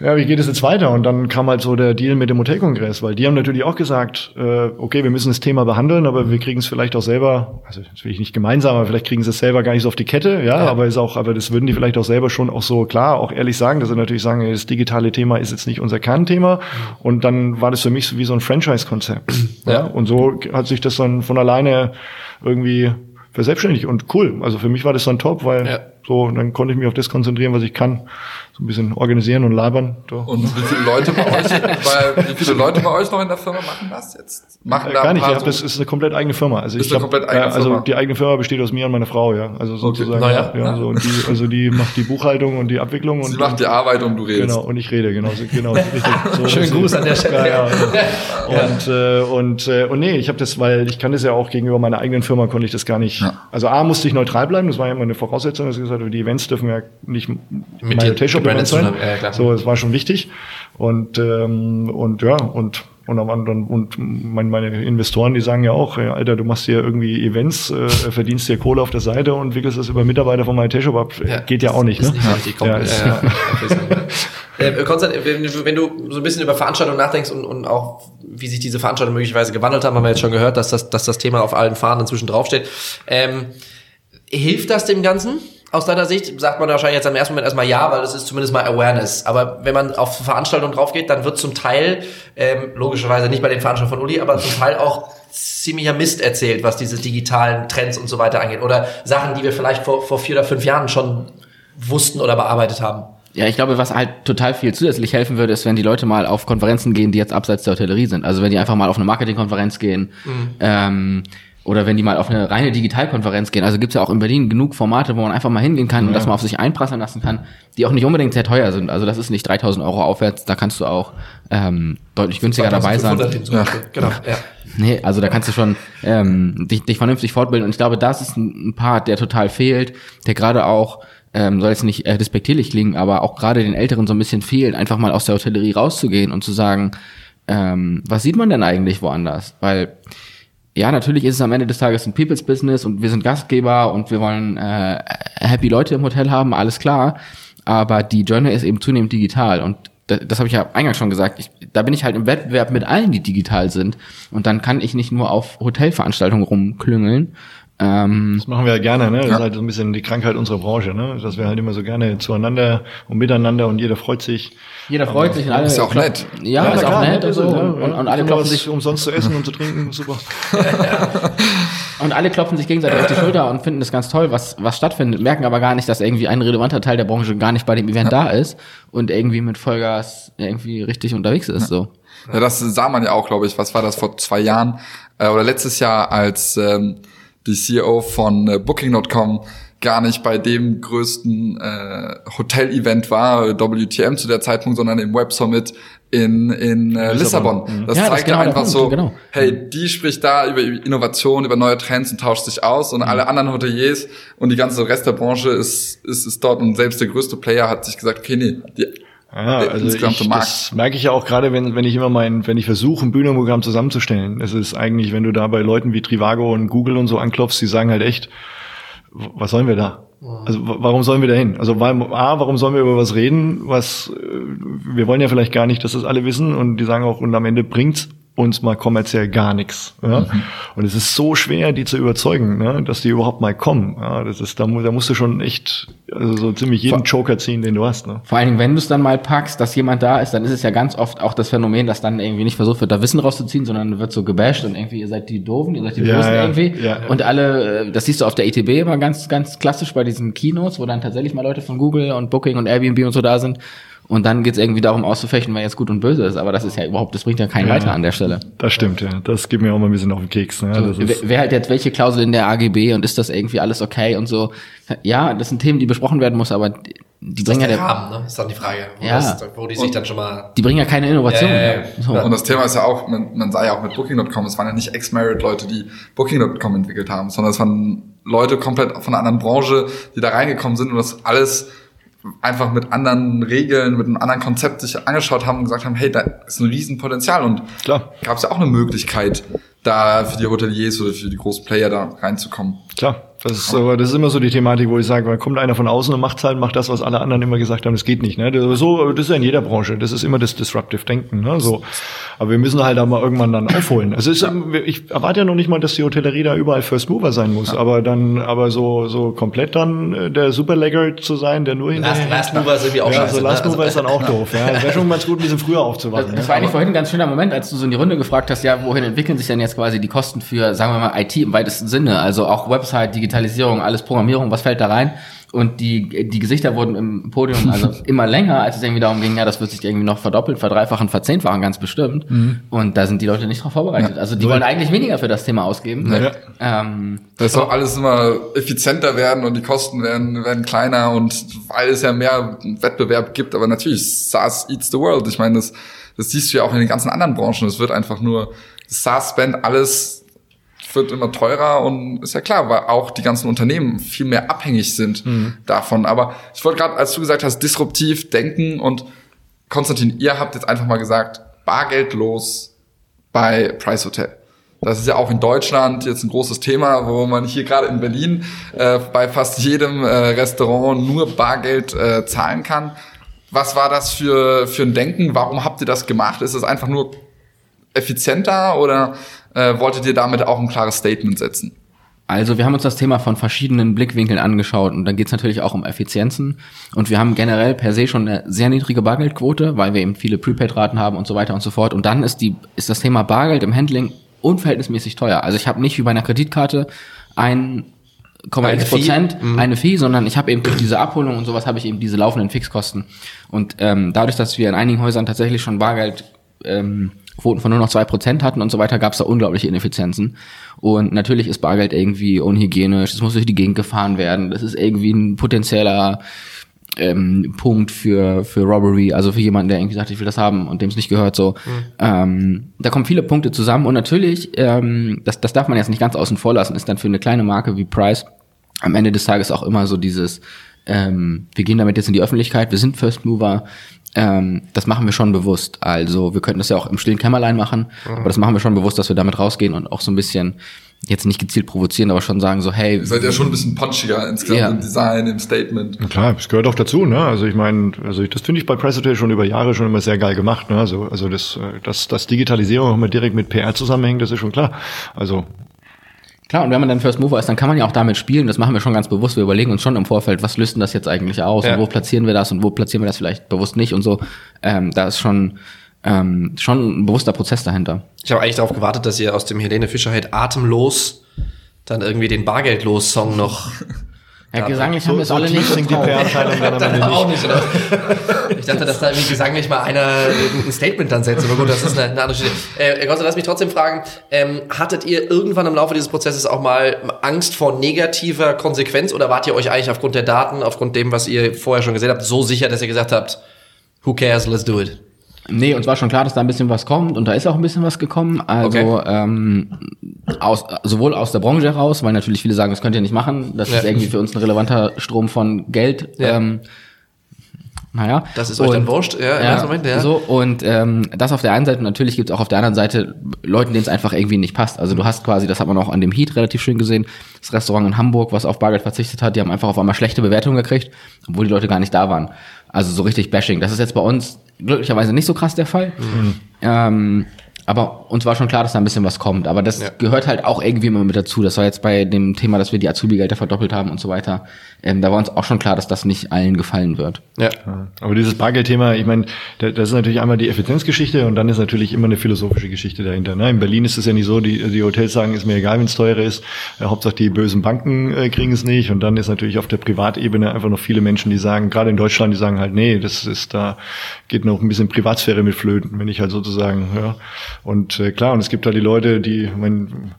ja, wie geht es jetzt weiter? Und dann kam halt so der Deal mit dem Hotelkongress, weil die haben natürlich auch gesagt, äh, okay, wir müssen das Thema behandeln, aber wir kriegen es vielleicht auch selber, also das will ich nicht gemeinsam, aber vielleicht kriegen sie es selber gar nicht so auf die Kette, ja, aber ist auch, aber das würden die vielleicht auch selber schon auch so klar, auch ehrlich sagen, dass sie natürlich sagen, das digitale Thema ist jetzt nicht unser Kernthema. Und dann war das für mich so wie so ein Franchise-Konzept. *clears throat* Ja. Und so hat sich das dann von alleine irgendwie verselbstständigt und cool. Also für mich war das dann top, weil Ja. so, dann konnte ich mich auf das konzentrieren, was ich kann. So ein bisschen organisieren und labern. So. Und wie viele Leute bei euch, bei, wie viele Leute bei euch noch in der Firma machen das jetzt? Machen Äh, da gar nicht, hab, das ist eine komplett eigene Firma. Also Ist ich eine glaub, komplett eigene äh, also Firma. die eigene Firma besteht aus mir und meiner Frau, ja. Also sozusagen. Na ja. ja, so, und die, also die macht die Buchhaltung und die Abwicklung Sie und macht die Arbeit und du redest. Genau, und ich rede, genau, so- genau. So, *laughs* Schönen so- Gruß an der Stelle. Ja, ja. Und, äh, und, äh, und nee, ich habe das, weil ich kann das ja auch gegenüber meiner eigenen Firma konnte ich das gar nicht. Ja. Also A musste ich neutral bleiben, das war ja immer eine Voraussetzung, dass ich gesagt habe, die Events dürfen ja nicht Mit mein dir Gebrandet sein. ja. So, das war schon wichtig. Und ähm, und ja und und am anderen und meine, Investoren, die sagen ja auch, ja, Alter, du machst hier irgendwie Events, äh, verdienst dir Kohle auf der Seite und wickelst das über Mitarbeiter von Hotelshop ab. Geht ja auch nicht, Ist ne? nicht richtig komplett. ist- Ja, ja. *laughs* Äh, Konstantin, wenn, du- wenn du so ein bisschen über Veranstaltungen nachdenkst und, und auch wie sich diese Veranstaltungen möglicherweise gewandelt haben, haben wir jetzt schon gehört, dass das, dass das Thema auf allen Fahnen inzwischen draufsteht. Ähm, hilft das dem Ganzen? Aus deiner Sicht sagt man wahrscheinlich jetzt am ersten Moment erstmal ja, weil das ist zumindest mal Awareness. Aber wenn man auf Veranstaltungen draufgeht, dann wird zum Teil, ähm, logischerweise nicht bei den Veranstaltungen von Uli, aber zum Teil auch ziemlicher Mist erzählt, was diese digitalen Trends und so weiter angeht. Oder Sachen, die wir vielleicht vor, vor vier oder fünf Jahren schon wussten oder bearbeitet haben. Ja, ich glaube, was halt total viel zusätzlich helfen würde, ist, wenn die Leute mal auf Konferenzen gehen, die jetzt abseits der Hotellerie sind. Also wenn die einfach mal auf eine Marketingkonferenz gehen ähm, oder wenn die mal auf eine reine Digitalkonferenz gehen. Also gibt's ja auch in Berlin genug Formate, wo man einfach mal hingehen kann und das mal auf sich einprasseln lassen kann, die auch nicht unbedingt sehr teuer sind. Also das ist nicht 3000 Euro aufwärts, da kannst du auch ähm, deutlich günstiger dabei sein. 2500 hin zum Beispiel. Genau. Ja. Nee, also da kannst du schon ähm, dich, dich vernünftig fortbilden. Und ich glaube, das ist ein, ein Part, der total fehlt, der gerade auch, ähm, soll jetzt nicht äh, despektierlich klingen, aber auch gerade den Älteren so ein bisschen fehlt, einfach mal aus der Hotellerie rauszugehen und zu sagen, ähm, was sieht man denn eigentlich woanders? Weil ja, natürlich ist es am Ende des Tages ein People's Business und wir sind Gastgeber und wir wollen äh, happy Leute im Hotel haben, alles klar. Aber die Journey ist eben zunehmend digital und das, das habe ich ja eingangs schon gesagt. Ich, da bin ich halt im Wettbewerb mit allen, die digital sind. Und dann kann ich nicht nur auf Hotelveranstaltungen rumklüngeln. Ähm, Das machen wir ja gerne, ne? Das ist halt so ein bisschen die Krankheit unserer Branche, ne? Dass wir halt immer so gerne zueinander und miteinander und jeder freut sich. jeder freut sich und alle. Ist ja auch nett. Ja, na ist auch klar, nett und ist so. es, ne? Und, und alle Immer klopfen sich umsonst zu essen und zu trinken, *laughs* super. Und alle klopfen sich gegenseitig auf die Schulter und finden das ganz toll, was, was stattfindet, merken aber gar nicht, dass irgendwie ein relevanter Teil der Branche gar nicht bei dem Event da ist und irgendwie mit Vollgas irgendwie richtig unterwegs ist, so. Ja, das sah man ja auch, glaube ich. Was war das vor zwei Jahren äh, oder letztes Jahr, als ähm, die CEO von äh, Booking.com gar nicht bei dem größten äh, Hotel-Event war, WTM zu der Zeitpunkt, sondern im Web Summit in, in äh, Lissabon. Lissabon. Das Ja, das zeigt ist genau einfach Punkt, so, genau. hey, die spricht da über Innovation, über neue Trends und tauscht sich aus und alle anderen Hoteliers und die ganze Rest der Branche ist, ist, ist dort und selbst der größte Player hat sich gesagt, okay, nee, die, Ja, der also insgesamte ich, das merke ich ja auch gerade, wenn, wenn ich immer mein, wenn ich versuche, ein Bühnenprogramm zusammenzustellen. Es ist eigentlich, wenn du da bei Leuten wie Trivago und Google und so anklopfst, die sagen halt echt, was sollen wir da? Also warum sollen wir da hin? Also weil, A, warum sollen wir über was reden, was äh, wir wollen ja vielleicht gar nicht, dass das alle wissen und die sagen auch, und am Ende bringt's uns mal kommerziell gar nichts. Ja? Und es ist so schwer, die zu überzeugen, ne? dass die überhaupt mal kommen. Ja? Das ist, da, da musst du schon echt also so ziemlich jeden Joker ziehen, den du hast. Ne? Vor allen Dingen, wenn du es dann mal packst, dass jemand da ist, dann ist es ja ganz oft auch das Phänomen, dass dann irgendwie nicht versucht wird, da Wissen rauszuziehen, sondern wird so gebasht und irgendwie, ihr seid die Doofen, ihr seid die Ja, Bösen ja, irgendwie. ja. Und alle, äh, das siehst du auf der ITB immer ganz, ganz klassisch bei diesen Keynotes, wo dann tatsächlich mal Leute von Google und Booking und Airbnb und so da sind. Und dann geht's irgendwie darum auszufechten, wer jetzt gut und böse ist. Aber das ist ja überhaupt, das bringt ja keinen Ja. weiter an der Stelle. Das stimmt, ja. Das geht mir auch mal ein bisschen auf den Keks. Ne? Das Wer, ist, wer halt jetzt welche Klausel in der AGB und ist das irgendwie alles okay und so. Ja, das sind Themen, die besprochen werden muss, aber die, bringen ja der Rahmen, ne? Ist dann die Frage. Wo, Ja. das, wo die sich dann schon mal. die bringen ja keine Innovation. Ja, ja, ja. So. Und das Thema ist ja auch, man, man sah ja auch mit Booking.com, es waren ja nicht Ex-Married-Leute, die Booking.com entwickelt haben, sondern es waren Leute komplett von einer anderen Branche, die da reingekommen sind und das alles einfach mit anderen Regeln, mit einem anderen Konzept sich angeschaut haben und gesagt haben, hey, da ist ein Riesenpotenzial und gab es ja auch eine Möglichkeit, da für die Hoteliers oder für die großen Player da reinzukommen. Klar. Das ist, aber das ist immer so die Thematik, wo ich sage, da kommt einer von außen und macht halt, macht das, was alle anderen immer gesagt haben, das geht nicht. Ne? Das, so, das ist ja in jeder Branche. Das ist immer das Disruptive Denken. Ne? So. Aber wir müssen halt auch mal irgendwann dann aufholen. Also ist, ich erwarte ja noch nicht mal, dass die Hotellerie da überall First Mover sein muss. Aber dann, aber so, so komplett dann äh, der Superlegger zu sein, der nur Last, hinterher. Last Mover sind wir auch ja, scheiße. so Last ne? Mover ist dann auch doof. Ja, es wäre schon ganz gut, ein bisschen früher aufzuwachen. Das, ne? war eigentlich vorhin ein ganz schöner Moment, als du so in die Runde gefragt hast, ja, wohin entwickeln sich denn jetzt quasi die Kosten für, sagen wir mal, IT im weitesten Sinne? Also auch Website, Digitalisierung, alles Programmierung, was fällt da rein? Und die, die Gesichter wurden im Podium also *laughs* immer länger, als es irgendwie darum ging, ja, das wird sich irgendwie noch verdoppeln, verdreifachen, verzehnfachen, ganz bestimmt. Und da sind die Leute nicht drauf vorbereitet. Also die wollen eigentlich weniger für das Thema ausgeben. Ja. Ähm, Das soll alles immer effizienter werden und die Kosten werden, werden kleiner und weil es ja mehr Wettbewerb gibt, aber natürlich, SaaS eats the world. Ich meine, das, das siehst du ja auch in den ganzen anderen Branchen. Es wird einfach nur, das SaaS-Spend, alles wird immer teurer und ist ja klar, weil auch die ganzen Unternehmen viel mehr abhängig sind davon. Aber ich wollte gerade, als du gesagt hast, disruptiv denken und Konstantin, ihr habt jetzt einfach mal gesagt, bargeldlos bei Price Hotel. Das ist ja auch in Deutschland jetzt ein großes Thema, wo man hier gerade in Berlin äh, bei fast jedem äh, Restaurant nur Bargeld äh, zahlen kann. Was war das für, für ein Denken? Warum habt ihr das gemacht? Ist es einfach nur effizienter oder äh, wolltet ihr damit auch ein klares Statement setzen? Also wir haben uns das Thema von verschiedenen Blickwinkeln angeschaut und dann geht es natürlich auch um Effizienzen und wir haben generell per se schon eine sehr niedrige Bargeldquote, weil wir eben viele Prepaid-Raten haben und so weiter und so fort und dann ist die ist das Thema Bargeld im Handling unverhältnismäßig teuer. Also ich habe nicht wie bei einer Kreditkarte ein Eine 1,1 Fee? Prozent eine Fee, sondern ich habe eben durch diese Abholung und sowas habe ich eben diese laufenden Fixkosten und ähm, dadurch, dass wir in einigen Häusern tatsächlich schon Bargeld ähm, Quoten von nur noch zwei Prozent hatten und so weiter, gab es da unglaubliche Ineffizienzen. Und natürlich ist Bargeld irgendwie unhygienisch, es muss durch die Gegend gefahren werden, das ist irgendwie ein potenzieller ähm, Punkt für, für Robbery, also für jemanden, der irgendwie sagt, ich will das haben und dem es nicht gehört, so. Ähm, da kommen viele Punkte zusammen und natürlich, ähm, das, das darf man jetzt nicht ganz außen vor lassen, ist dann für eine kleine Marke wie Price am Ende des Tages auch immer so dieses, ähm, wir gehen damit jetzt in die Öffentlichkeit, wir sind First Mover, ähm, das machen wir schon bewusst. Also wir könnten das ja auch im stillen Kämmerlein machen, aber das machen wir schon bewusst, dass wir damit rausgehen und auch so ein bisschen jetzt nicht gezielt provozieren, aber schon sagen so, hey, Ihr seid ja schon ein bisschen punchiger insgesamt Ja. im Design, im Statement. Na Klar, das gehört auch dazu, ne? Also ich meine, also ich, das finde ich bei Price Hotel schon über Jahre schon immer sehr geil gemacht, ne? Also, also das, äh, das, das Digitalisierung auch mal direkt mit PR zusammenhängt, das ist schon klar. Also Klar, und wenn man dann First Mover ist, dann kann man ja auch damit spielen. Das machen wir schon ganz bewusst. Wir überlegen uns schon im Vorfeld, was löst denn das jetzt eigentlich aus Ja. und wo platzieren wir das und wo platzieren wir das vielleicht bewusst nicht und so. Ähm, da ist schon, ähm, schon ein bewusster Prozess dahinter. Ich habe eigentlich darauf gewartet, dass ihr aus dem Helene Fischer Hit atemlos dann irgendwie den Bargeldlos-Song noch. *laughs* Ja, gesanglich so, haben wir es so alle nicht. die drauf. Nicht. auch nicht, oder? Ich dachte, dass da irgendwie gesanglich mal einer ein Statement dann setzt. Aber gut, das ist eine, eine andere Geschichte. Äh, Herr Gosser, lass mich trotzdem fragen, ähm, hattet ihr irgendwann im Laufe dieses Prozesses auch mal Angst vor negativer Konsequenz oder wart ihr euch eigentlich aufgrund der Daten, aufgrund dem, was ihr vorher schon gesehen habt, so sicher, dass ihr gesagt habt, who cares, let's do it? Nee, uns war schon klar, dass da ein bisschen was kommt und da ist auch ein bisschen was gekommen. Also Okay. ähm, aus, sowohl aus der Branche heraus, weil natürlich viele sagen, das könnt ihr nicht machen, das Ja. ist irgendwie für uns ein relevanter Strom von Geld. Ja. Ähm, naja. Das ist euch dann wurscht, ja, ersten Moment, ja. So, und ähm, das auf der einen Seite, und natürlich gibt es auch auf der anderen Seite Leuten, denen es einfach irgendwie nicht passt. Also du hast quasi, das hat man auch an dem Heat relativ schön gesehen, das Restaurant in Hamburg, was auf Bargeld verzichtet hat, die haben einfach auf einmal schlechte Bewertungen gekriegt, obwohl die Leute gar nicht da waren. Also so richtig Bashing. Das ist jetzt bei uns glücklicherweise nicht so krass der Fall. Ähm, aber uns war schon klar, dass da ein bisschen was kommt. Aber das Ja. gehört halt auch irgendwie immer mit dazu. Das war jetzt bei dem Thema, dass wir die Azubi-Gelder verdoppelt haben und so weiter. Ähm, da war uns auch schon klar, dass das nicht allen gefallen wird. Ja. Aber dieses Bargeldthema, ich meine, da- das ist natürlich einmal die Effizienzgeschichte und dann ist natürlich immer eine philosophische Geschichte dahinter. Ne? In Berlin ist es ja nicht so, die, die Hotels sagen, ist mir egal, wenn es teurer ist. Äh, Hauptsache die bösen Banken äh, kriegen es nicht. Und dann ist natürlich auf der Privatebene einfach noch viele Menschen, die sagen, gerade in Deutschland, die sagen halt, nee, das ist da geht noch ein bisschen Privatsphäre mit Flöten, wenn ich halt sozusagen, ja. Und äh, klar, und es gibt halt die Leute, die, mein,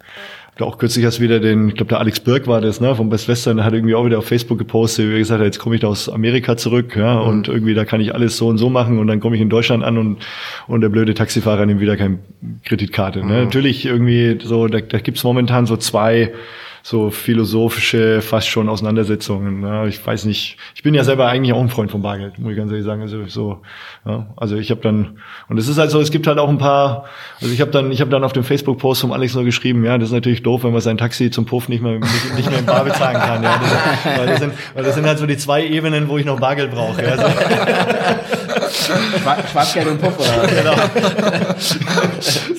da auch kürzlich erst wieder den, ich glaube der Alex Birk war das, ne, vom Best Western, der hat irgendwie auch wieder auf Facebook gepostet, wie er gesagt hat, jetzt komme ich da aus Amerika zurück, ja, und irgendwie da kann ich alles so und so machen und dann komme ich in Deutschland an und und der blöde Taxifahrer nimmt wieder keine Kreditkarte. Ne? Natürlich irgendwie so, da, da gibt's momentan so zwei so philosophische, fast schon Auseinandersetzungen. Ja, ich weiß nicht, ich bin ja selber eigentlich auch ein Freund von Bargeld, muss ich ganz ehrlich sagen. Also so, ja, also ich habe dann und es ist halt so, es gibt halt auch ein paar, also ich habe dann, ich habe dann auf dem Facebook-Post vom Alex nur geschrieben, ja, das ist natürlich doof, wenn man sein Taxi zum Puff nicht mehr nicht, nicht mehr im Bar bezahlen kann. Ja, das, weil, das sind, weil das sind halt so die zwei Ebenen, wo ich noch Bargeld brauche. Ja, *laughs* also, Schwarzgeld und Puff oder? genau. *laughs*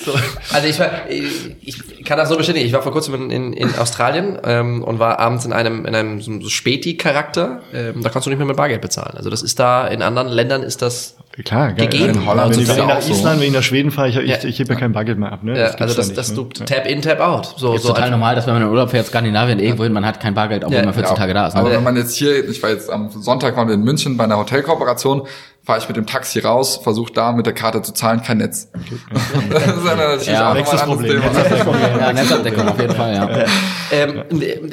so. Also ich war, ich kann das so bestätigen. Ich war vor kurzem in, in, in Australien ähm, und war abends in einem in einem so Späti-Charakter. Ähm, da kannst du nicht mehr mit Bargeld bezahlen. Also das ist da in anderen Ländern ist das Klar, geil. gegeben. In Holland wenn ist ich, wenn ich nach auch so. Island, wenn ich nach Schweden fahre, ich, ich, Ja. ich hebe ja kein Bargeld mehr ab. Ne? Ja, also das, da das nicht, du ne? Tap in, Tap out. So, Ist so total einfach. normal, dass wenn man in Urlaub fährt, Skandinavien, irgendwo hin, man hat kein Bargeld, obwohl Ja, man 14 Ja, Tage da ist. Aber Ne? wenn man jetzt hier, ich war jetzt am Sonntag waren wir in München bei einer Hotelkooperation, fahre ich mit dem Taxi raus, versuche da mit der Karte zu zahlen, kein Netz. das ist dann natürlich Ja, auch nochmal ein anderes Problem. Thema. Ja, Netzabdeckung auf jeden Fall, ja. Ähm,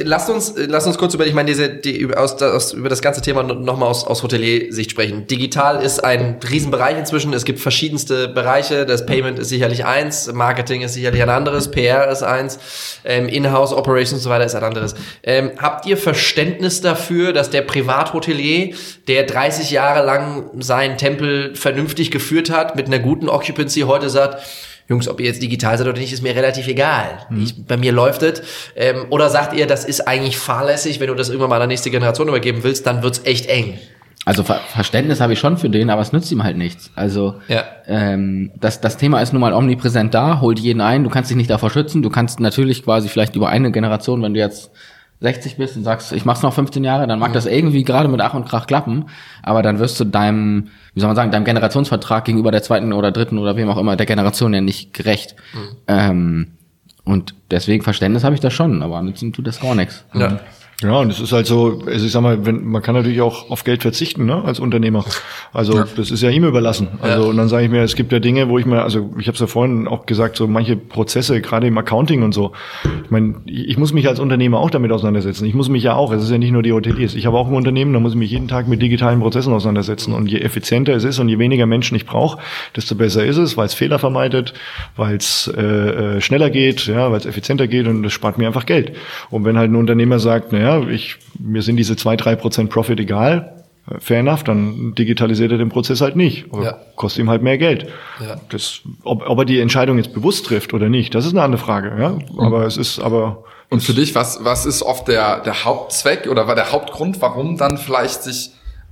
lasst uns, lasst uns kurz über, ich meine, diese, die, über, aus, aus, über das ganze Thema nochmal aus, aus Hotelier-Sicht sprechen. Digital ist ein Riesenbereich inzwischen. Es gibt verschiedenste Bereiche. Das Payment ist sicherlich eins, Marketing ist sicherlich ein anderes, PR ist eins, ähm, Inhouse Operations und so weiter ist ein anderes. Ähm, habt ihr Verständnis dafür, dass der Privathotelier, der 30 Jahre lang seinen Tempel vernünftig geführt hat, mit einer guten Occupancy heute sagt, Jungs, ob ihr jetzt digital seid oder nicht, ist mir relativ egal. Ich, bei mir läuft es. Ähm, oder sagt ihr, das ist eigentlich fahrlässig, wenn du das irgendwann mal an der nächste Generation übergeben willst, dann wird's echt eng. Also Ver Verständnis habe ich schon für den, aber es nützt ihm halt nichts. Also Ja. ähm, das, das Thema ist nun mal omnipräsent da, holt jeden ein, du kannst dich nicht davor schützen, du kannst natürlich quasi vielleicht über eine Generation, wenn du jetzt 60 bist und sagst, ich mach's noch 15 Jahre, dann mag das irgendwie gerade mit Ach und Krach klappen, aber dann wirst du deinem, wie soll man sagen, deinem Generationsvertrag gegenüber der zweiten oder dritten oder wem auch immer der Generation ja nicht gerecht. Ähm, und deswegen Verständnis habe ich da schon, aber nützen tut das gar nichts. Ja. Ja, und es ist halt so, also ich sag mal, wenn, man kann natürlich auch auf Geld verzichten, ne, als Unternehmer. Also das ist ja ihm überlassen. Also Ja. und dann sage ich mir, es gibt ja Dinge, wo ich mir, also ich habe es ja vorhin auch gesagt, so manche Prozesse, gerade im Accounting und so. Ich meine, ich ich muss mich als Unternehmer auch damit auseinandersetzen. Ich muss mich ja auch, es ist ja nicht nur die Hoteliers. Ich habe auch ein Unternehmen, da muss ich mich jeden Tag mit digitalen Prozessen auseinandersetzen. Und je effizienter es ist und je weniger Menschen ich brauche, desto besser ist es, weil es Fehler vermeidet, weil es äh, äh, schneller geht, ja, weil es effizienter geht und das spart mir einfach Geld. Und wenn halt ein Unternehmer sagt, naja, ich, mir sind diese zwei, drei Prozent Profit egal, fair enough, dann digitalisiert er den Prozess halt nicht. Aber Ja. kostet ihm halt mehr Geld. Ja. Das, ob, ob er die Entscheidung jetzt bewusst trifft oder nicht, das ist eine andere Frage. Ja? Aber es ist aber Und für dich, was, was ist oft der, der Hauptzweck oder war der Hauptgrund, warum dann vielleicht sich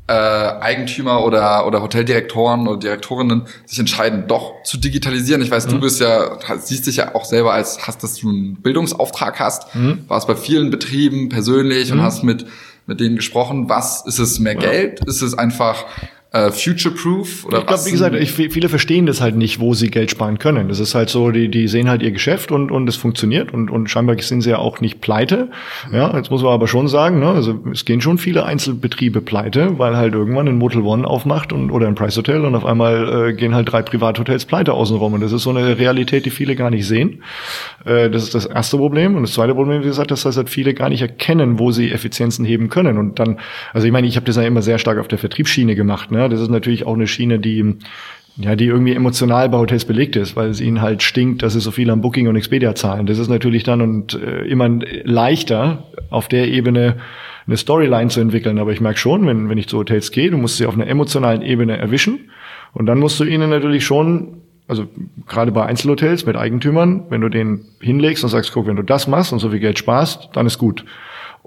äh, Eigentümer oder, oder Hoteldirektoren oder Direktorinnen sich entscheiden, doch zu digitalisieren? Ich weiß, du bist ja, siehst dich ja auch selber als, hast, dass du einen Bildungsauftrag hast, warst bei vielen Betrieben persönlich und hast mit, mit denen gesprochen. Was ist es mehr Geld? Ist es einfach äh, future-proof? Oder Ich glaube, was wie gesagt, ich, viele verstehen das halt nicht, wo sie Geld sparen können. Das ist halt so, die, die sehen halt ihr Geschäft und, und es funktioniert und, und scheinbar sind sie ja auch nicht pleite. Ja, jetzt muss man aber schon sagen, ne, also es gehen schon viele Einzelbetriebe pleite, weil halt irgendwann ein Motel One aufmacht und, oder ein Price Hotel und auf einmal äh, gehen halt drei Privathotels pleite außenrum. Und das ist so eine Realität, die viele gar nicht sehen. Äh, das ist das erste Problem. Und das zweite Problem, wie gesagt, dass das halt viele gar nicht erkennen, wo sie Effizienzen heben können. Und dann, also ich meine, ich habe das ja immer sehr stark auf der Vertriebsschiene gemacht. Ne? Das ist natürlich auch eine Schiene, die ja, die irgendwie emotional bei Hotels belegt ist, weil es ihnen halt stinkt, dass sie so viel an Booking und Expedia zahlen. Das ist natürlich dann und äh, immer leichter auf der Ebene eine Storyline zu entwickeln. Aber ich merke schon, wenn, wenn ich zu Hotels gehe, du musst sie auf einer emotionalen Ebene erwischen und dann musst du ihnen natürlich schon also gerade bei Einzelhotels mit Eigentümern, wenn du den hinlegst und sagst, guck, wenn du das machst und so viel Geld sparst, dann ist gut.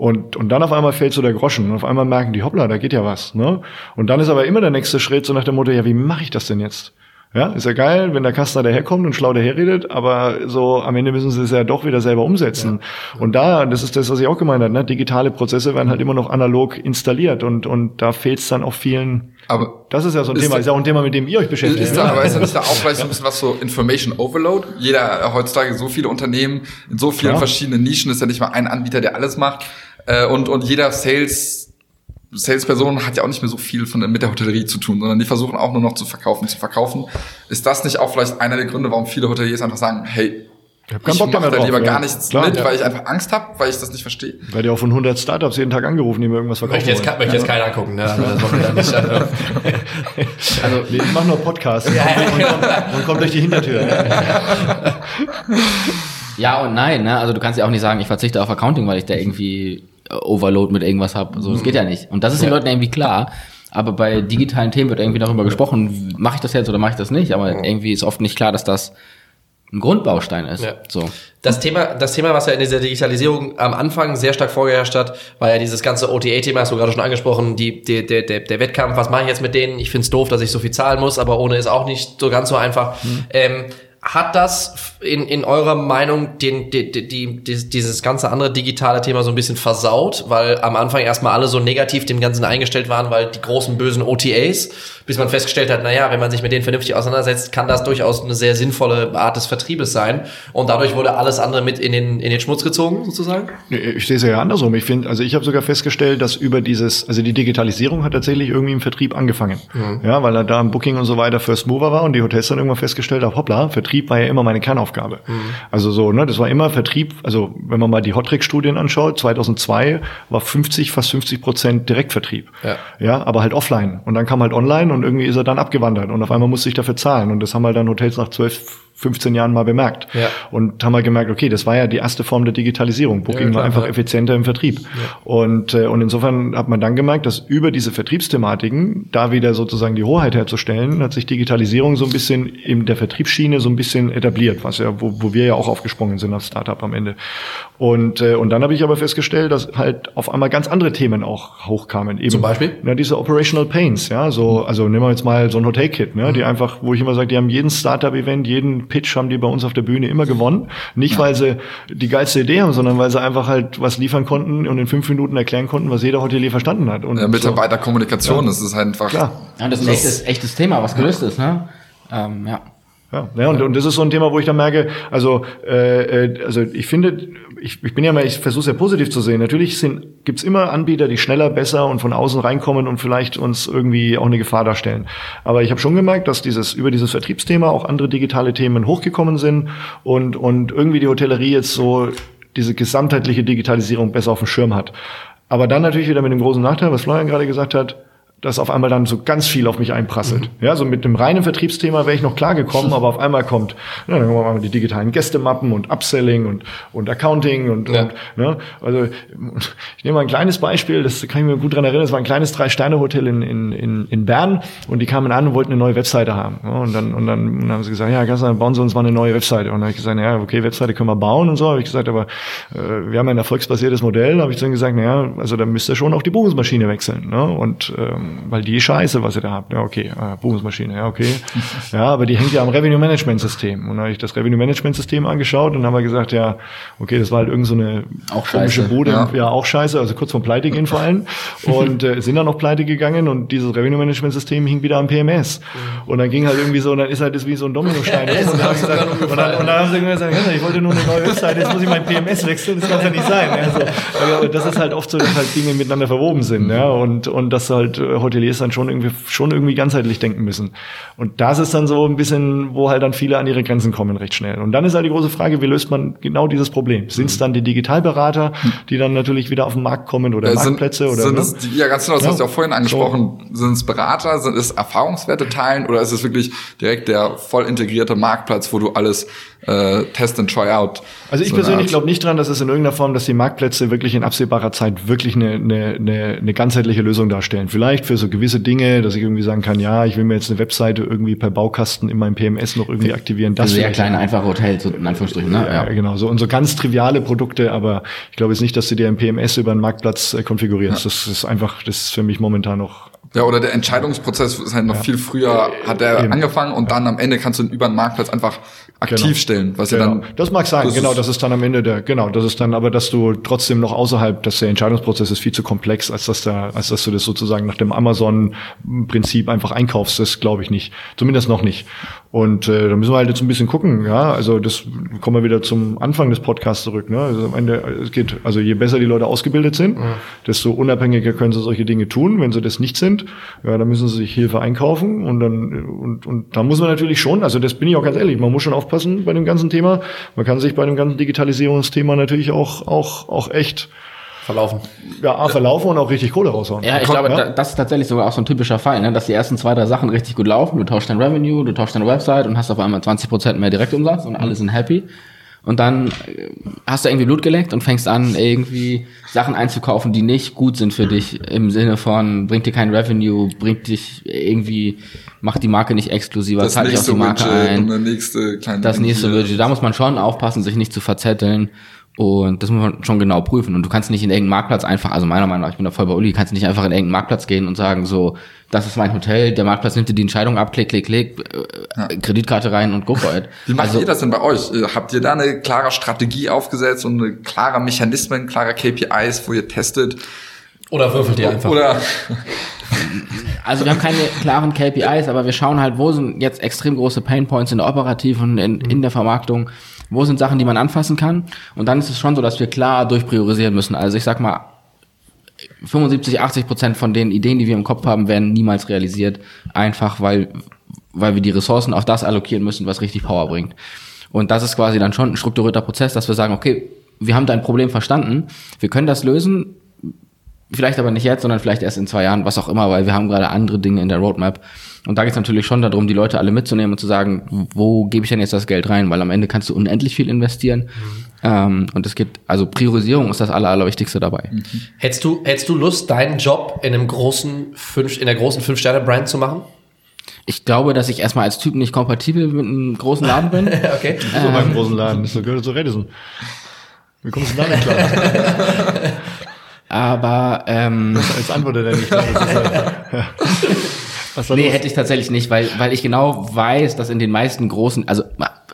Und, und dann auf einmal fällt so der Groschen und auf einmal merken die, hoppla, da geht ja was. Ne? Und dann ist aber immer der nächste Schritt so nach dem Motto, ja, wie mache ich das denn jetzt? Ja, ist ja geil, wenn der Kastner daherkommt und schlau daherredet, aber so am Ende müssen sie es ja doch wieder selber umsetzen. Und da, das ist das, was ich auch gemeint habe, ne? digitale Prozesse werden halt immer noch analog installiert und, und da fehlt es dann auch vielen. Aber Das ist ja so ein Ist Thema, da- ist ja auch ein Thema, mit dem ihr euch beschäftigt. Ist da, aber ist nicht da auch vielleicht so ein bisschen was so Information Overload? Jeder äh, heutzutage so viele Unternehmen in so vielen Klar. verschiedenen Nischen ist ja nicht mal ein Anbieter, der alles macht. Äh, und, und jeder Sales, Salesperson hat ja auch nicht mehr so viel von, mit der Hotellerie zu tun, sondern die versuchen auch nur noch zu verkaufen, zu verkaufen. Ist das nicht auch vielleicht einer der Gründe, warum viele Hoteliers einfach sagen, hey, Ich hab keinen ich Bock mache mehr da drauf, lieber ja. gar nichts Klar, mit, ja. weil ich einfach Angst habe, weil ich das nicht verstehe. Weil ja auch von 100 Startups jeden Tag angerufen, die mir irgendwas verkaufen Möchte jetzt, wollen. möchte jetzt keiner angucken, ne? Also nicht. *laughs* Also, Also, nee, ich mache nur Podcasts und, kommt, und, kommt, und kommt durch die Hintertür. Ja und nein, ne? Also du kannst ja auch nicht sagen, ich verzichte auf Accounting, weil ich da irgendwie Overload mit irgendwas habe. So, das geht ja nicht. Und das ist den Leuten irgendwie klar. Aber bei digitalen Themen wird irgendwie darüber gesprochen, mache ich das jetzt oder mache ich das nicht. Aber irgendwie ist oft nicht klar, dass das ein Grundbaustein ist. Ja. So. Das Thema, das Thema, was ja in dieser Digitalisierung am Anfang sehr stark vorgeherrscht hat, war ja dieses ganze OTA-Thema, hast du gerade schon angesprochen, die, die, der, der, der Wettkampf, was mache ich jetzt mit denen? Ich find's doof, dass ich so viel zahlen muss, aber ohne ist auch nicht so ganz so einfach. Ähm, hat das in, in eurer Meinung den, die, die, die, dieses ganze andere digitale Thema so ein bisschen versaut, weil am Anfang erstmal alle so negativ dem Ganzen eingestellt waren, weil die großen bösen OTAs, bis man festgestellt hat, naja, wenn man sich mit denen vernünftig auseinandersetzt, kann das durchaus eine sehr sinnvolle Art des Vertriebes sein. Und dadurch wurde alles andere mit in den, in den Schmutz gezogen, sozusagen? Ich sehe es ja andersrum. Ich finde, also ich habe sogar festgestellt, dass über dieses, also die Digitalisierung hat tatsächlich irgendwie im Vertrieb angefangen. Ja, weil er da im Booking und so weiter First Mover war und die Hotels dann irgendwann festgestellt haben, hoppla, Vertrieb war ja immer meine Kernaufgabe. Also so, ne, das war immer Vertrieb, also wenn man mal die Hotrick-Studien anschaut, 2002 war 50, fast 50 Prozent Direktvertrieb. Ja. ja, aber halt offline. Und dann kam halt online und irgendwie ist er dann abgewandert und auf einmal musste ich dafür zahlen. Und das haben halt dann Hotels nach 12, 15 Jahren mal bemerkt. Ja. Und haben halt gemerkt, okay, das war ja die erste Form der Digitalisierung. Booking klar, war einfach ja. effizienter im Vertrieb. Und, äh, und insofern hat man dann gemerkt, dass über diese Vertriebsthematiken, da wieder sozusagen die Hoheit herzustellen, hat sich Digitalisierung so ein bisschen in der Vertriebsschiene so ein bisschen etabliert, was ja, wo, wo wir ja auch aufgesprungen sind als Startup am Ende. Und, äh, und dann habe ich aber festgestellt, dass halt auf einmal ganz andere Themen auch hochkamen. Eben, Zum Beispiel? Na, diese Operational Pains, ja, so, also nehmen wir jetzt mal so ein Hotel-Kit, ne, die einfach, wo ich immer sage, die haben jeden Startup-Event, jeden Pitch haben die bei uns auf der Bühne immer gewonnen. Nicht, weil sie die geilste Idee haben, sondern weil sie einfach halt was liefern konnten und in fünf Minuten erklären konnten, was jeder Hotelier verstanden hat. Und Ja, Mitarbeiterkommunikation, das ist halt einfach. Klar. Ja, das ist ein echtes, echtes Thema, was gelöst ist, ne? Ähm, ja. Ja, ja und, und das ist so ein Thema, wo ich dann merke, also, äh, äh, also ich finde, ich, ich bin ja mal, ich versuche es ja positiv zu sehen. Natürlich sind, gibt's immer Anbieter, die schneller, besser und von außen reinkommen und vielleicht uns irgendwie auch eine Gefahr darstellen. Aber ich habe schon gemerkt, dass dieses über dieses Vertriebsthema auch andere digitale Themen hochgekommen sind und, und irgendwie die Hotellerie jetzt so diese gesamtheitliche Digitalisierung besser auf dem Schirm hat. Aber dann natürlich wieder mit dem großen Nachteil, was Florian gerade gesagt hat, dass auf einmal dann so ganz viel auf mich einprasselt. Ja, so mit dem reinen Vertriebsthema wäre ich noch klar gekommen, aber auf einmal kommt, ja, dann kommen wir mal die digitalen Gästemappen und Upselling und, und Accounting und, Ja. und ne, also ich nehme mal ein kleines Beispiel, das kann ich mir gut dran erinnern, das war ein kleines Drei-Sterne-Hotel in, in, in, in Bern und die kamen an und wollten eine neue Webseite haben. Ja, und dann, und dann, und dann haben sie gesagt, ja, dann bauen sie uns mal eine neue Webseite. Und dann habe ich gesagt, ja, okay, Webseite können wir bauen und so. Habe ich gesagt, aber äh, wir haben ein erfolgsbasiertes Modell. habe ich dann gesagt, naja, also dann müsst ihr schon auch die Buchungsmaschine wechseln. Ne? Und ähm, weil die scheiße, was ihr da habt. Ja, okay, äh, Buchungsmaschine, ja, okay. *laughs* ja, aber die hängt ja am Revenue Management System. Und dann habe ich das Revenue Management System angeschaut und haben wir gesagt, ja, okay, das war halt irgend so eine Auch komische. Bude, Ja. ja. auch scheiße, also kurz vor Pleite gehen vor allem. *laughs* Und äh, sind dann noch pleite gegangen und dieses Revenue Management System hing wieder am PMS. Und dann ging halt irgendwie so, und dann ist halt das wie so ein Dominostein. *laughs* und, dann hab ich gesagt, und, dann, und dann haben sie gesagt, ich wollte nur eine neue Website, jetzt muss ich mein PMS wechseln, das kann ja nicht sein. Also, das ist halt oft so, dass halt Dinge miteinander verwoben sind, ja, und, und dass halt Hoteliers dann schon irgendwie, schon irgendwie ganzheitlich denken müssen. Und das ist dann so ein bisschen, wo halt dann viele an ihre Grenzen kommen recht schnell. Und dann ist halt die große Frage, wie löst man genau dieses Problem? Sind es dann die Digitalberater, die dann natürlich wieder auf den Markt kommen oder Äh, sind, Marktplätze oder sind ne? es, ja ganz genau, das Ja. hast du auch vorhin angesprochen. Sind es Berater, sind es Erfahrungswerte teilen oder ist es wirklich direkt der voll integrierte Marktplatz, wo du alles äh, test and try out? Also ich So persönlich glaube nicht dran, dass es in irgendeiner Form, dass die Marktplätze wirklich in absehbarer Zeit wirklich eine, eine, eine, eine ganzheitliche Lösung darstellen. Vielleicht für so gewisse Dinge, dass ich irgendwie sagen kann, ja, ich will mir jetzt eine Webseite irgendwie per Baukasten in meinem PMS noch irgendwie aktivieren. Das Also sehr kleine, einfache Hotels, so in Anführungsstrichen, ne? Ja, genau. So, und so ganz triviale Produkte, aber ich glaube jetzt nicht, dass du dir ein PMS über einen Marktplatz äh, konfigurierst. Das ist einfach, das ist für mich momentan noch Ja, oder der Entscheidungsprozess ist halt noch viel früher, hat der Eben. angefangen und dann am Ende kannst du über den Marktplatz einfach aktiv Genau. stellen, was Genau. ja dann das mag sein, das genau, das ist dann am Ende der, genau, das ist dann, aber dass du trotzdem noch außerhalb, dass der Entscheidungsprozess ist viel zu komplex, als dass da, als dass du das sozusagen nach dem Amazon-Prinzip einfach einkaufst, das glaube ich nicht. Zumindest noch nicht. Und äh, da müssen wir halt jetzt ein bisschen gucken, ja, also das kommen wir wieder zum Anfang des Podcasts zurück, ne? Also am Ende, es geht, also je besser die Leute ausgebildet sind, desto unabhängiger können sie solche Dinge tun. Wenn sie das nicht sind, ja, dann müssen sie sich Hilfe einkaufen und dann und, und da muss man natürlich schon, also das bin ich auch ganz ehrlich, man muss schon aufpassen bei dem ganzen Thema. Man kann sich bei dem ganzen Digitalisierungsthema natürlich auch auch auch echt Verlaufen. ja, A, verlaufen und auch richtig Kohle raushauen. Ja, ich Kommt, glaube, da, das ist tatsächlich sogar auch so ein typischer Fall, ne? dass die ersten zwei, drei Sachen richtig gut laufen. Du tauschst dein Revenue, du tauschst deine Website und hast auf einmal 20% mehr Direktumsatz und alle sind happy. Und dann äh, hast du irgendwie Blut geleckt und fängst an, irgendwie Sachen einzukaufen, die nicht gut sind für dich, im Sinne von, bringt dir kein Revenue, bringt dich irgendwie, macht die Marke nicht exklusiver, Das zahlt dich auf die Marke Widget ein. Das nächste. Widget. Da muss man schon aufpassen, sich nicht zu verzetteln. Und das muss man schon genau prüfen. Und du kannst nicht in irgendeinen Marktplatz einfach, also meiner Meinung nach, ich bin da voll bei Uli, kannst nicht einfach in irgendeinen Marktplatz gehen und sagen, so, das ist mein Hotel, der Marktplatz nimmt dir die Entscheidung ab, klick, klick, klick, äh, Kreditkarte rein und go for it. *laughs* Wie macht also, ihr das denn bei euch? Äh, Habt ihr da eine klare Strategie aufgesetzt und eine klare Mechanismen, klare KPIs, wo ihr testet? Oder würfelt ihr einfach? Oder *laughs* Also wir haben keine klaren KPIs, aber wir schauen halt, wo sind jetzt extrem große Painpoints in der Operativ und in, in der Vermarktung, wo sind Sachen, die man anfassen kann. Und dann ist es schon so, dass wir klar durchpriorisieren müssen. Also ich sag mal, 75, 80 Prozent von den Ideen, die wir im Kopf haben, werden niemals realisiert. Einfach weil, weil wir die Ressourcen auf das allokieren müssen, was richtig Power bringt. Und das ist quasi dann schon ein strukturierter Prozess, dass wir sagen, okay, wir haben dein Problem verstanden, wir können das lösen, vielleicht aber nicht jetzt, sondern vielleicht erst in zwei Jahren, was auch immer, weil wir haben gerade andere Dinge in der Roadmap. Und da geht es natürlich schon darum, die Leute alle mitzunehmen und zu sagen, wo gebe ich denn jetzt das Geld rein? Weil am Ende kannst du unendlich viel investieren. Ähm, und es geht, also Priorisierung ist das Aller, Allerwichtigste dabei. Hättest du, hättest du Lust, deinen Job in einem großen fünf, in der großen Fünf-Sterne-Brand zu machen? Ich glaube, dass ich erstmal als Typ nicht kompatibel mit einem großen Laden bin. *laughs* okay. So beim großen Laden, das gehört zu Redison. Wie kommst du da nicht klar? *laughs* Aber ähm, *laughs* Als antwortet er nicht. klar. Das ist halt, ja. Was nee, los? hätte ich tatsächlich nicht, weil, weil ich genau weiß, dass in den meisten großen, also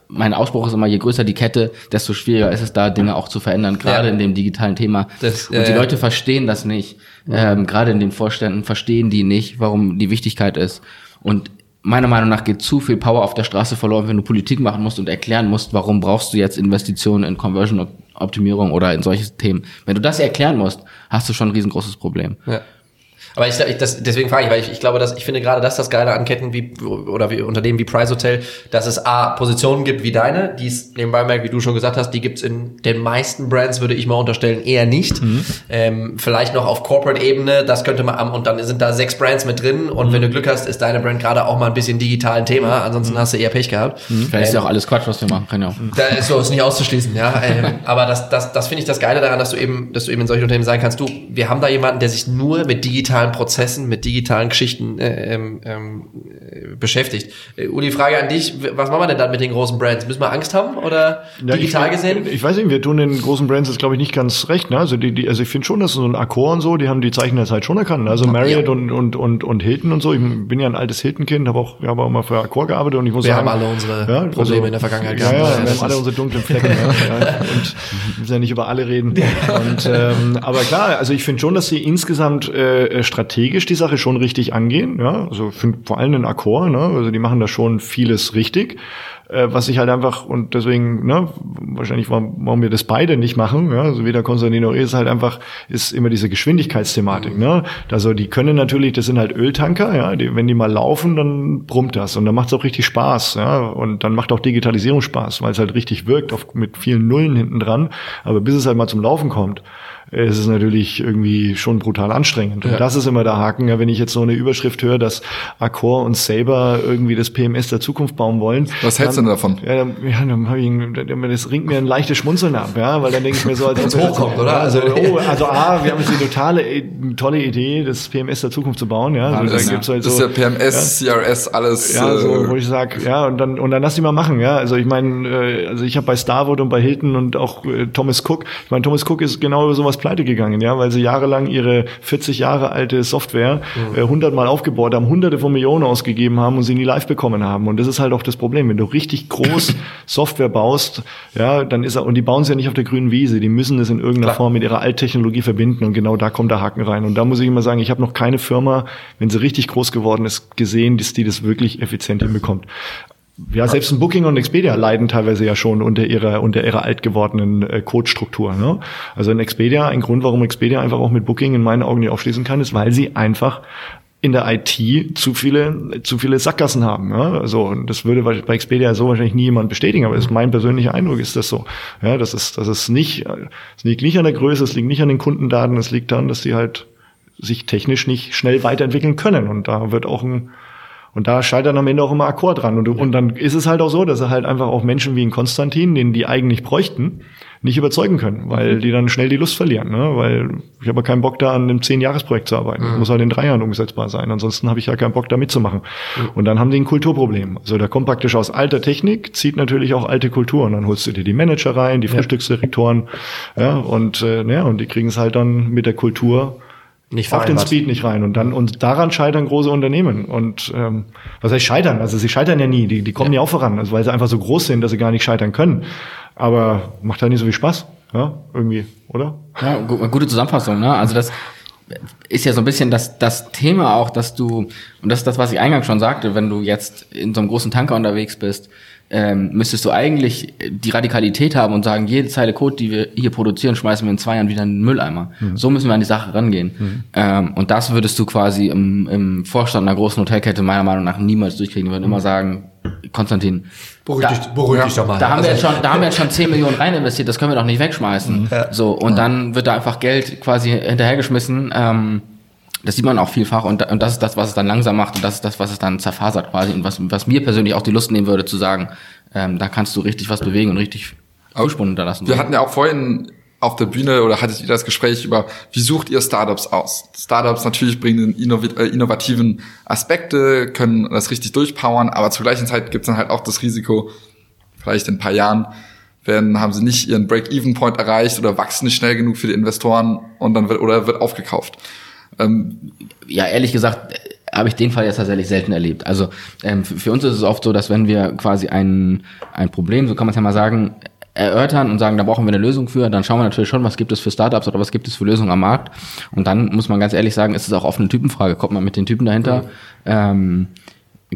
mein Ausspruch ist immer, je größer die Kette, desto schwieriger ist es da, Dinge auch zu verändern, gerade Ja. in dem digitalen Thema. Das- und ja, die ja. Leute verstehen das nicht. Ähm, gerade in den Vorständen verstehen die nicht, warum die Wichtigkeit ist. Und meiner Meinung nach geht zu viel Power auf der Straße verloren, wenn du Politik machen musst und erklären musst, warum brauchst du jetzt Investitionen in Conversion-Optimierung oder in solche Themen. Wenn du das erklären musst, hast du schon ein riesengroßes Problem. Ja. Aber ich, ich das, deswegen frage ich, weil ich, ich glaube, dass ich finde gerade das das Geile an Ketten wie oder wie Unternehmen wie Price Hotel, dass es a Positionen gibt wie deine, die es nebenbei merkt, wie du schon gesagt hast, die gibt's in den meisten Brands, würde ich mal unterstellen, eher nicht. Ähm, vielleicht noch auf Corporate-Ebene, das könnte man am und dann sind da sechs Brands mit drin und wenn du Glück hast, ist deine Brand gerade auch mal ein bisschen digital ein Thema, ansonsten hast du eher Pech gehabt. Vielleicht ist ja auch alles Quatsch, was wir machen auch. Da ist so ist nicht auszuschließen, ja. *laughs* Ähm, aber das, das, das finde ich das Geile daran, dass du eben, dass du eben in solchen Unternehmen sagen kannst, du, wir haben da jemanden, der sich nur mit digitalen Prozessen, mit digitalen Geschichten äh, ähm, ähm, äh, beschäftigt. Äh, Uli, Frage an dich: Was machen wir denn dann mit den großen Brands? Müssen wir Angst haben oder Ja, digital ich, gesehen? Ich weiß nicht, wir tun den großen Brands jetzt, glaube ich, nicht ganz recht. Ne? Also, die, die, also ich finde schon, dass so ein Accor und so, die haben die Zeichen der Zeit schon erkannt. Also Marriott Ja. und, und, und, und Hilton und so. Ich bin ja ein altes Hilton-Kind, habe auch, wir haben auch mal für Accor gearbeitet und ich muss Wir sagen... haben alle unsere Probleme in der Vergangenheit ja, gehabt. Ja, Ja, wir das haben alle unsere dunklen Flecken. ja, ja. *laughs* Und wir müssen ja nicht über alle reden. Und, ähm, aber klar, also ich finde schon, dass sie insgesamt äh, strategisch die Sache schon richtig angehen. Ja? Also finde vor allem den Accor, ne? also die machen da schon vieles richtig. Äh, was ich halt einfach, und deswegen, ne, wahrscheinlich, warum, warum wir das beide nicht machen, ja, also weder Konstantin noch ist halt einfach, ist immer diese Geschwindigkeitsthematik, ne. Also die können natürlich, das sind halt Öltanker, ja, die, wenn die mal laufen, dann brummt das und dann macht es auch richtig Spaß, ja, und dann macht auch Digitalisierung Spaß, weil es halt richtig wirkt, auf, mit vielen Nullen hinten dran, aber bis es halt mal zum Laufen kommt, äh, ist es natürlich irgendwie schon brutal anstrengend. Und das ist immer der Haken, ja, wenn ich jetzt so eine Überschrift höre, dass Accor und Saber irgendwie das PMS der Zukunft bauen wollen. Was hältst denn davon? Ja, dann, ja, dann hab ich, dann- das ringt mir ein leichtes Schmunzeln ab, ja, weil dann denke ich mir so, als ob wir- hochkommt, oder? Also, Also- oh, also A, wir haben jetzt die totale, äh, tolle Idee, das PMS der Zukunft zu bauen, ja. Also, Das, da gibt's halt das ist so, ja PMS, CRS, alles. ja, so, äh, wo ich sag, ja, und dann und dann lass die mal machen, ja. Also ich meine, äh, also ich habe bei Starwood und bei Hilton und auch äh, Thomas Cook, ich meine, Thomas Cook ist genau über sowas pleite gegangen, ja, weil sie jahrelang ihre 40 Jahre alte Software äh, 100 Mal aufgebaut haben, hunderte von Millionen ausgegeben haben und sie nie live bekommen haben. Und das ist halt auch das Problem, wenn du richtig groß *clears throat* Software baust, ja, dann ist er, und die bauen sie ja nicht auf der grünen Wiese, die müssen es in irgendeiner Klar. Form mit ihrer Alttechnologie verbinden und genau da kommt der Haken rein. Und da muss ich immer sagen, ich habe noch keine Firma, wenn sie richtig groß geworden ist, gesehen, dass die das wirklich effizient hinbekommt. Ja, selbst ein Booking und Expedia leiden teilweise ja schon unter ihrer unter ihrer alt gewordenen äh, Codestruktur. Ne? Also ein Expedia, ein Grund, warum Expedia einfach auch mit Booking in meinen Augen nicht aufschließen kann, ist, weil sie einfach in der IT zu viele zu viele Sackgassen haben. Ja? Also und das würde bei Expedia so wahrscheinlich nie jemand bestätigen, aber das ist mein persönlicher Eindruck ist das so. Ja, das ist das ist nicht es liegt nicht an der Größe, es liegt nicht an den Kundendaten, es liegt daran, dass die halt sich technisch nicht schnell weiterentwickeln können und da wird auch ein Und da scheitern am Ende auch immer Akkord dran. Und, und dann ist es halt auch so, dass er halt einfach auch Menschen wie ein Konstantin, den die eigentlich bräuchten, nicht überzeugen können, weil die dann schnell die Lust verlieren. Ne? Weil ich habe keinen Bock, da an einem Zehn-Jahres-Projekt zu arbeiten. Das muss halt in drei Jahren umsetzbar sein. Ansonsten habe ich ja keinen Bock, da mitzumachen. Und dann haben die ein Kulturproblem. Also da kommt praktisch aus alter Technik, zieht natürlich auch alte Kultur. Und dann holst du dir die Manager rein, die Frühstücksdirektoren, ja, und, äh, ja, und die kriegen es halt dann mit der Kultur Nicht auf den. Speed nicht rein. Und dann, und daran scheitern große Unternehmen. Und ähm, was heißt scheitern? Also sie scheitern ja nie, die, die kommen ja. auch voran, also weil sie einfach so groß sind, dass sie gar nicht scheitern können. Aber macht halt nicht so viel Spaß. Ja, irgendwie, oder? Ja, gu- gute Zusammenfassung, ne? Also das ist ja so ein bisschen das, das Thema auch, dass du, und das ist das, was ich eingangs schon sagte, wenn du jetzt in so einem großen Tanker unterwegs bist, ähm, müsstest du eigentlich die Radikalität haben und sagen, jede Zeile Code, die wir hier produzieren, schmeißen wir in zwei Jahren wieder in den Mülleimer. So müssen wir an die Sache rangehen. Ähm, und das würdest du quasi im, im Vorstand einer großen Hotelkette meiner Meinung nach niemals durchkriegen. Die würden immer sagen, Konstantin, Beruhig da- dich, beruhig dich doch mal. da haben wir Also- jetzt schon, da haben wir jetzt schon 10 Millionen rein investiert, das können wir doch nicht wegschmeißen. So, und dann wird da einfach Geld quasi hinterhergeschmissen. Ähm, das sieht man auch vielfach und, und das ist das, was es dann langsam macht und das ist das, was es dann zerfasert quasi und was, was mir persönlich auch die Lust nehmen würde zu sagen, ähm, da kannst du richtig was bewegen und richtig Fußspuren hinterlassen. Wir hatten ja auch vorhin auf der Bühne oder hattet ihr das Gespräch über, wie sucht ihr Startups aus? Startups natürlich bringen äh, innovativen Aspekte, können das richtig durchpowern, aber zur gleichen Zeit gibt es dann halt auch das Risiko, vielleicht in ein paar Jahren werden, haben sie nicht ihren Break-Even-Point erreicht oder wachsen nicht schnell genug für die Investoren und dann wird, oder wird aufgekauft. Ähm, ja, ehrlich gesagt, äh, habe ich den Fall jetzt tatsächlich selten erlebt. Also ähm, für, uns ist es oft so, dass wenn wir quasi ein, ein Problem, so kann man es ja mal sagen, erörtern und sagen, da brauchen wir eine Lösung für, dann schauen wir natürlich schon, was gibt es für Startups oder was gibt es für Lösungen am Markt. Und dann muss man ganz ehrlich sagen, ist es auch oft eine Typenfrage. Kommt man mit den Typen dahinter? Ähm,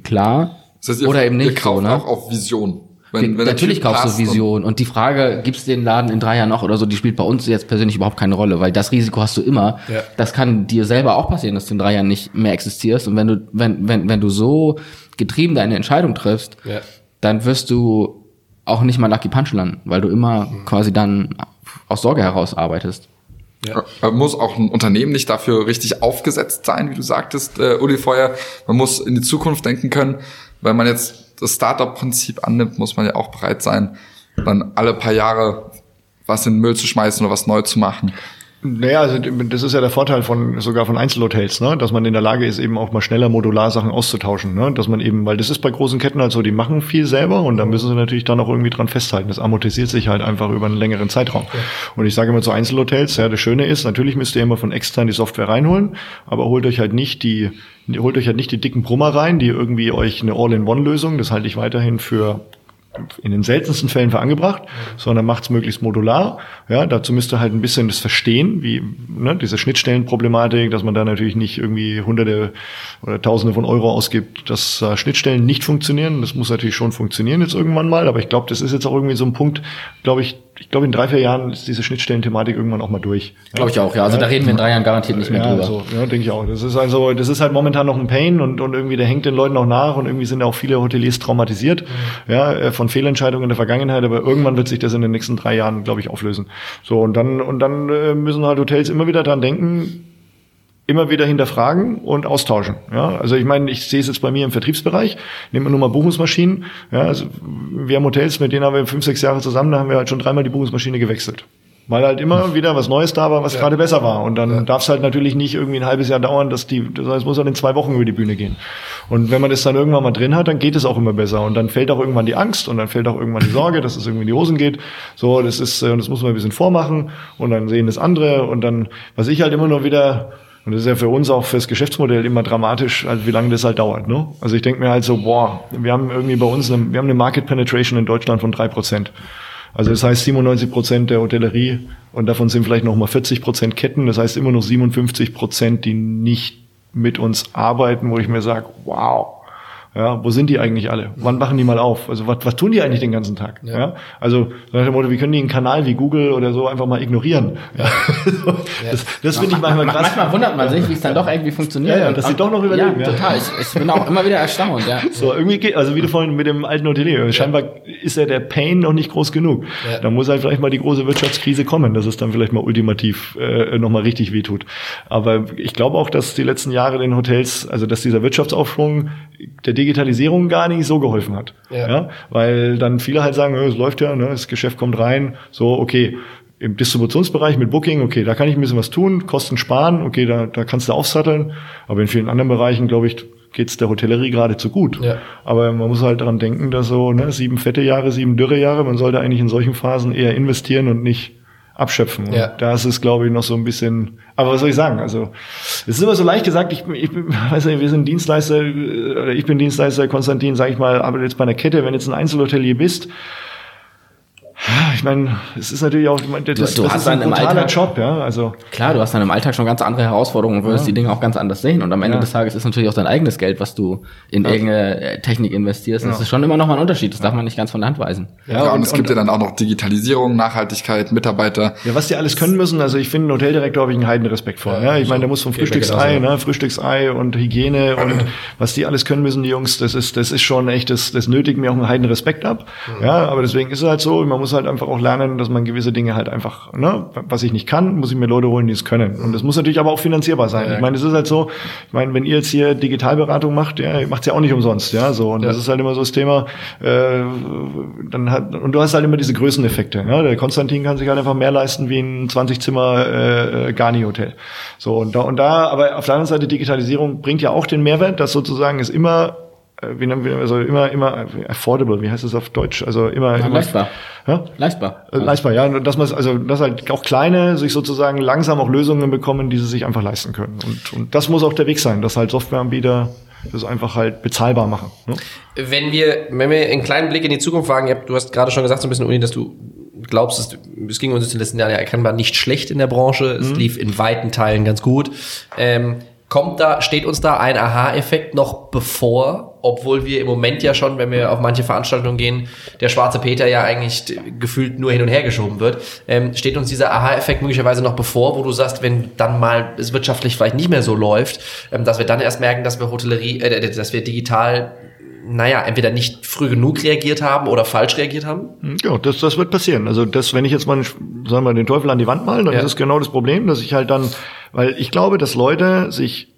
klar. das heißt, ihr, oder eben ihr nicht. kauft so, ne? auch auf Vision. Wenn, wenn Natürlich kaufst du und- Vision. Und, die Frage, gibt's den Laden in drei Jahren noch oder so, die spielt bei uns jetzt persönlich überhaupt keine Rolle, weil das Risiko hast du immer. Ja. Das kann dir selber auch passieren, dass du in drei Jahren nicht mehr existierst. Und wenn du, wenn, wenn, wenn du so getrieben deine Entscheidung triffst, Ja. dann wirst du auch nicht mal Lucky Punch landen, weil du immer Mhm. quasi dann aus Sorge heraus arbeitest. Man muss auch ein Unternehmen nicht dafür richtig aufgesetzt sein, wie du sagtest, äh, Uli Feuer. Man muss in die Zukunft denken können. Wenn man jetzt das Startup-Prinzip annimmt, muss man ja auch bereit sein, dann alle paar Jahre was in den Müll zu schmeißen oder was neu zu machen. Naja, also das ist ja der Vorteil von sogar von Einzelhotels, ne? dass man in der Lage ist, eben auch mal schneller modular Sachen auszutauschen. Ne? Dass man eben, weil das ist bei großen Ketten halt so, die machen viel selber und da müssen sie natürlich dann auch irgendwie dran festhalten. Das amortisiert sich halt einfach über einen längeren Zeitraum. Und ich sage immer zu Einzelhotels, ja, das Schöne ist, natürlich müsst ihr immer von extern die Software reinholen, aber holt euch halt nicht die, holt euch halt nicht die dicken Brummer rein, die irgendwie euch eine All-in-One-Lösung, das halte ich weiterhin für in den seltensten Fällen für angebracht, sondern macht es möglichst modular. Ja, dazu müsst ihr halt ein bisschen das verstehen, wie ne, diese Schnittstellenproblematik, dass man da natürlich nicht irgendwie Hunderte oder Tausende von Euro ausgibt, dass äh, Schnittstellen nicht funktionieren. Das muss natürlich schon funktionieren jetzt irgendwann mal, aber ich glaube, das ist jetzt auch irgendwie so ein Punkt, glaube ich, ich glaube in drei, vier Jahren ist diese Schnittstellenthematik irgendwann auch mal durch. Glaube ich auch, ja. Also da reden wir in drei Jahren garantiert nicht mehr Ja, drüber. so, ja, denke ich auch. Das ist also, das ist halt momentan noch ein Pain und, und irgendwie der hängt den Leuten auch nach und irgendwie sind auch viele Hoteliers traumatisiert, ja, äh, von Fehlentscheidungen in der Vergangenheit, aber irgendwann wird sich das in den nächsten drei Jahren, glaube ich, auflösen. So, und dann, und dann äh, müssen halt Hotels immer wieder dran denken, immer wieder hinterfragen und austauschen. Ja, also ich meine, ich sehe es jetzt bei mir im Vertriebsbereich. Nehmen wir nur mal Buchungsmaschinen. Ja, also wir haben Hotels, mit denen haben wir fünf, sechs Jahre zusammen, da haben wir halt schon dreimal die Buchungsmaschine gewechselt. Weil halt immer wieder was Neues da war, was gerade besser war. Und dann darf es halt natürlich nicht irgendwie ein halbes Jahr dauern, dass die, das heißt, es muss halt in zwei Wochen über die Bühne gehen. Und wenn man das dann irgendwann mal drin hat, dann geht es auch immer besser. Und dann fällt auch irgendwann die Angst und dann fällt auch irgendwann die Sorge, dass es irgendwie in die Hosen geht. So, das ist, äh, das muss man ein bisschen vormachen und dann sehen das andere. Und dann, was ich halt immer nur wieder, und das ist ja für uns auch fürs Geschäftsmodell immer dramatisch, also wie lange das halt dauert. Ne? Also ich denke mir halt so, boah, wir haben irgendwie bei uns eine, wir haben eine Market Penetration in Deutschland von drei Prozent. Also das heißt 97 Prozent der Hotellerie und davon sind vielleicht noch mal 40 Prozent Ketten. Das heißt immer noch 57 Prozent, die nicht mit uns arbeiten, wo ich mir sage, wow. Ja, wo sind die eigentlich alle? Wann machen die mal auf? Also was, was tun die eigentlich den ganzen Tag? Ja. Also so nach dem Motto, wie können die einen Kanal wie Google oder so einfach mal ignorieren? Ja. *laughs* das das finde ich manchmal krass. Manchmal wundert man sich, wie es dann doch irgendwie funktioniert. Ja, ja, dass sie doch noch überleben, Ja, ja. total. Ich, ich bin auch immer wieder erstaunt, ja. So, irgendwie geht, also wie du vorhin mit dem alten Hotelier, scheinbar ist ja der Pain noch nicht groß genug. Ja. Da muss halt vielleicht mal die große Wirtschaftskrise kommen, dass es dann vielleicht mal ultimativ äh, nochmal richtig wehtut. Aber ich glaube auch, dass die letzten Jahre den Hotels, also dass dieser Wirtschaftsaufschwung der Digitalisierung gar nicht so geholfen hat. Ja. Weil dann viele halt sagen, äh, es läuft ja, ne, das Geschäft kommt rein, so, okay, im Distributionsbereich mit Booking, okay, da kann ich ein bisschen was tun, Kosten sparen, okay, da, da kannst du aufsatteln. Aber in vielen anderen Bereichen, glaube ich, geht's der Hotellerie geradezu gut. Ja. Aber man muss halt daran denken, dass so ne, sieben fette Jahre, sieben dürre Jahre, man sollte eigentlich in solchen Phasen eher investieren und nicht abschöpfen. Und Ja. da ist es, glaube ich, noch so ein bisschen. Aber was soll ich sagen? Also es ist immer so leicht gesagt. Ich, ich bin- weiß nicht, wir sind Dienstleister, äh, oder ich bin Dienstleister, Konstantin, sage ich mal, aber jetzt bei einer Kette, wenn jetzt ein Einzelhotelier bist. Ich meine, es ist natürlich auch, ich meine, das, du das hast ist ein dann im brutaler Alltag- Job, ja. Also Klar, du hast dann im Alltag schon ganz andere Herausforderungen und würdest die Dinge auch ganz anders sehen. Und am Ende Ja. des Tages ist natürlich auch dein eigenes Geld, was du in irgendeine äh, Technik investierst. Das Ja. ist schon immer noch mal ein Unterschied. Das darf man nicht ganz von der Hand weisen. Ja, und, es gibt ja dann auch noch Digitalisierung, Nachhaltigkeit, Mitarbeiter. Ja, was die alles können müssen, also ich finde, einen Hoteldirektor habe ich einen Heidenrespekt vor. Ja, ich meine, der muss vom Frühstücksei, ne, Frühstücksei und Hygiene und *clears throat* was die alles können müssen, die Jungs, das ist, das ist schon echt, das, das nötigt mir auch einen Heidenrespekt ab. Ja, aber deswegen ist es halt so, man muss halt einfach auch lernen, dass man gewisse Dinge halt einfach, ne, was ich nicht kann, muss ich mir Leute holen, die es können. Und das muss natürlich aber auch finanzierbar sein. Ja. Ich meine, es ist halt so, ich meine, wenn ihr jetzt hier Digitalberatung macht, ja, ihr macht's ja auch nicht umsonst, ja, so. Und Ja. das ist halt immer so das Thema, äh, dann hat, und du hast halt immer diese Größeneffekte. Ja? Der Konstantin kann sich halt einfach mehr leisten wie ein 20-Zimmer äh, äh, Garni-Hotel. So, und da, und da, aber auf der anderen Seite, Digitalisierung bringt ja auch den Mehrwert, dass sozusagen es immer, äh, wie nennen wir, also immer, immer affordable, wie heißt es auf Deutsch? Also immer, immer leistbar. Ja? Leistbar. Äh, Leistbar, ja. Dass man also dass halt auch kleine sich sozusagen langsam auch Lösungen bekommen, die sie sich einfach leisten können. Und, und das muss auch der Weg sein, dass halt Softwareanbieter das einfach halt bezahlbar machen. Ne? Wenn wir, wenn wir einen kleinen Blick in die Zukunft wagen, du hast gerade schon gesagt, so ein bisschen, Uni, dass du glaubst, es, es ging uns in den letzten Jahren ja erkennbar nicht schlecht in der Branche. Es lief in weiten Teilen ganz gut. Ähm, kommt da, steht uns da ein Aha-Effekt noch bevor, obwohl wir im Moment ja schon, wenn wir auf manche Veranstaltungen gehen, der schwarze Peter ja eigentlich gefühlt nur hin und her geschoben wird. Ähm, steht uns dieser Aha-Effekt möglicherweise noch bevor, wo du sagst, wenn dann mal es wirtschaftlich vielleicht nicht mehr so läuft, ähm, dass wir dann erst merken, dass wir Hotellerie, äh, dass wir digital naja, entweder nicht früh genug reagiert haben oder falsch reagiert haben. Ja, das, das wird passieren. Also das, wenn ich jetzt mal, sagen wir den Teufel an die Wand malen, dann Ja. ist es genau das Problem, dass ich halt dann, weil ich glaube, dass Leute sich,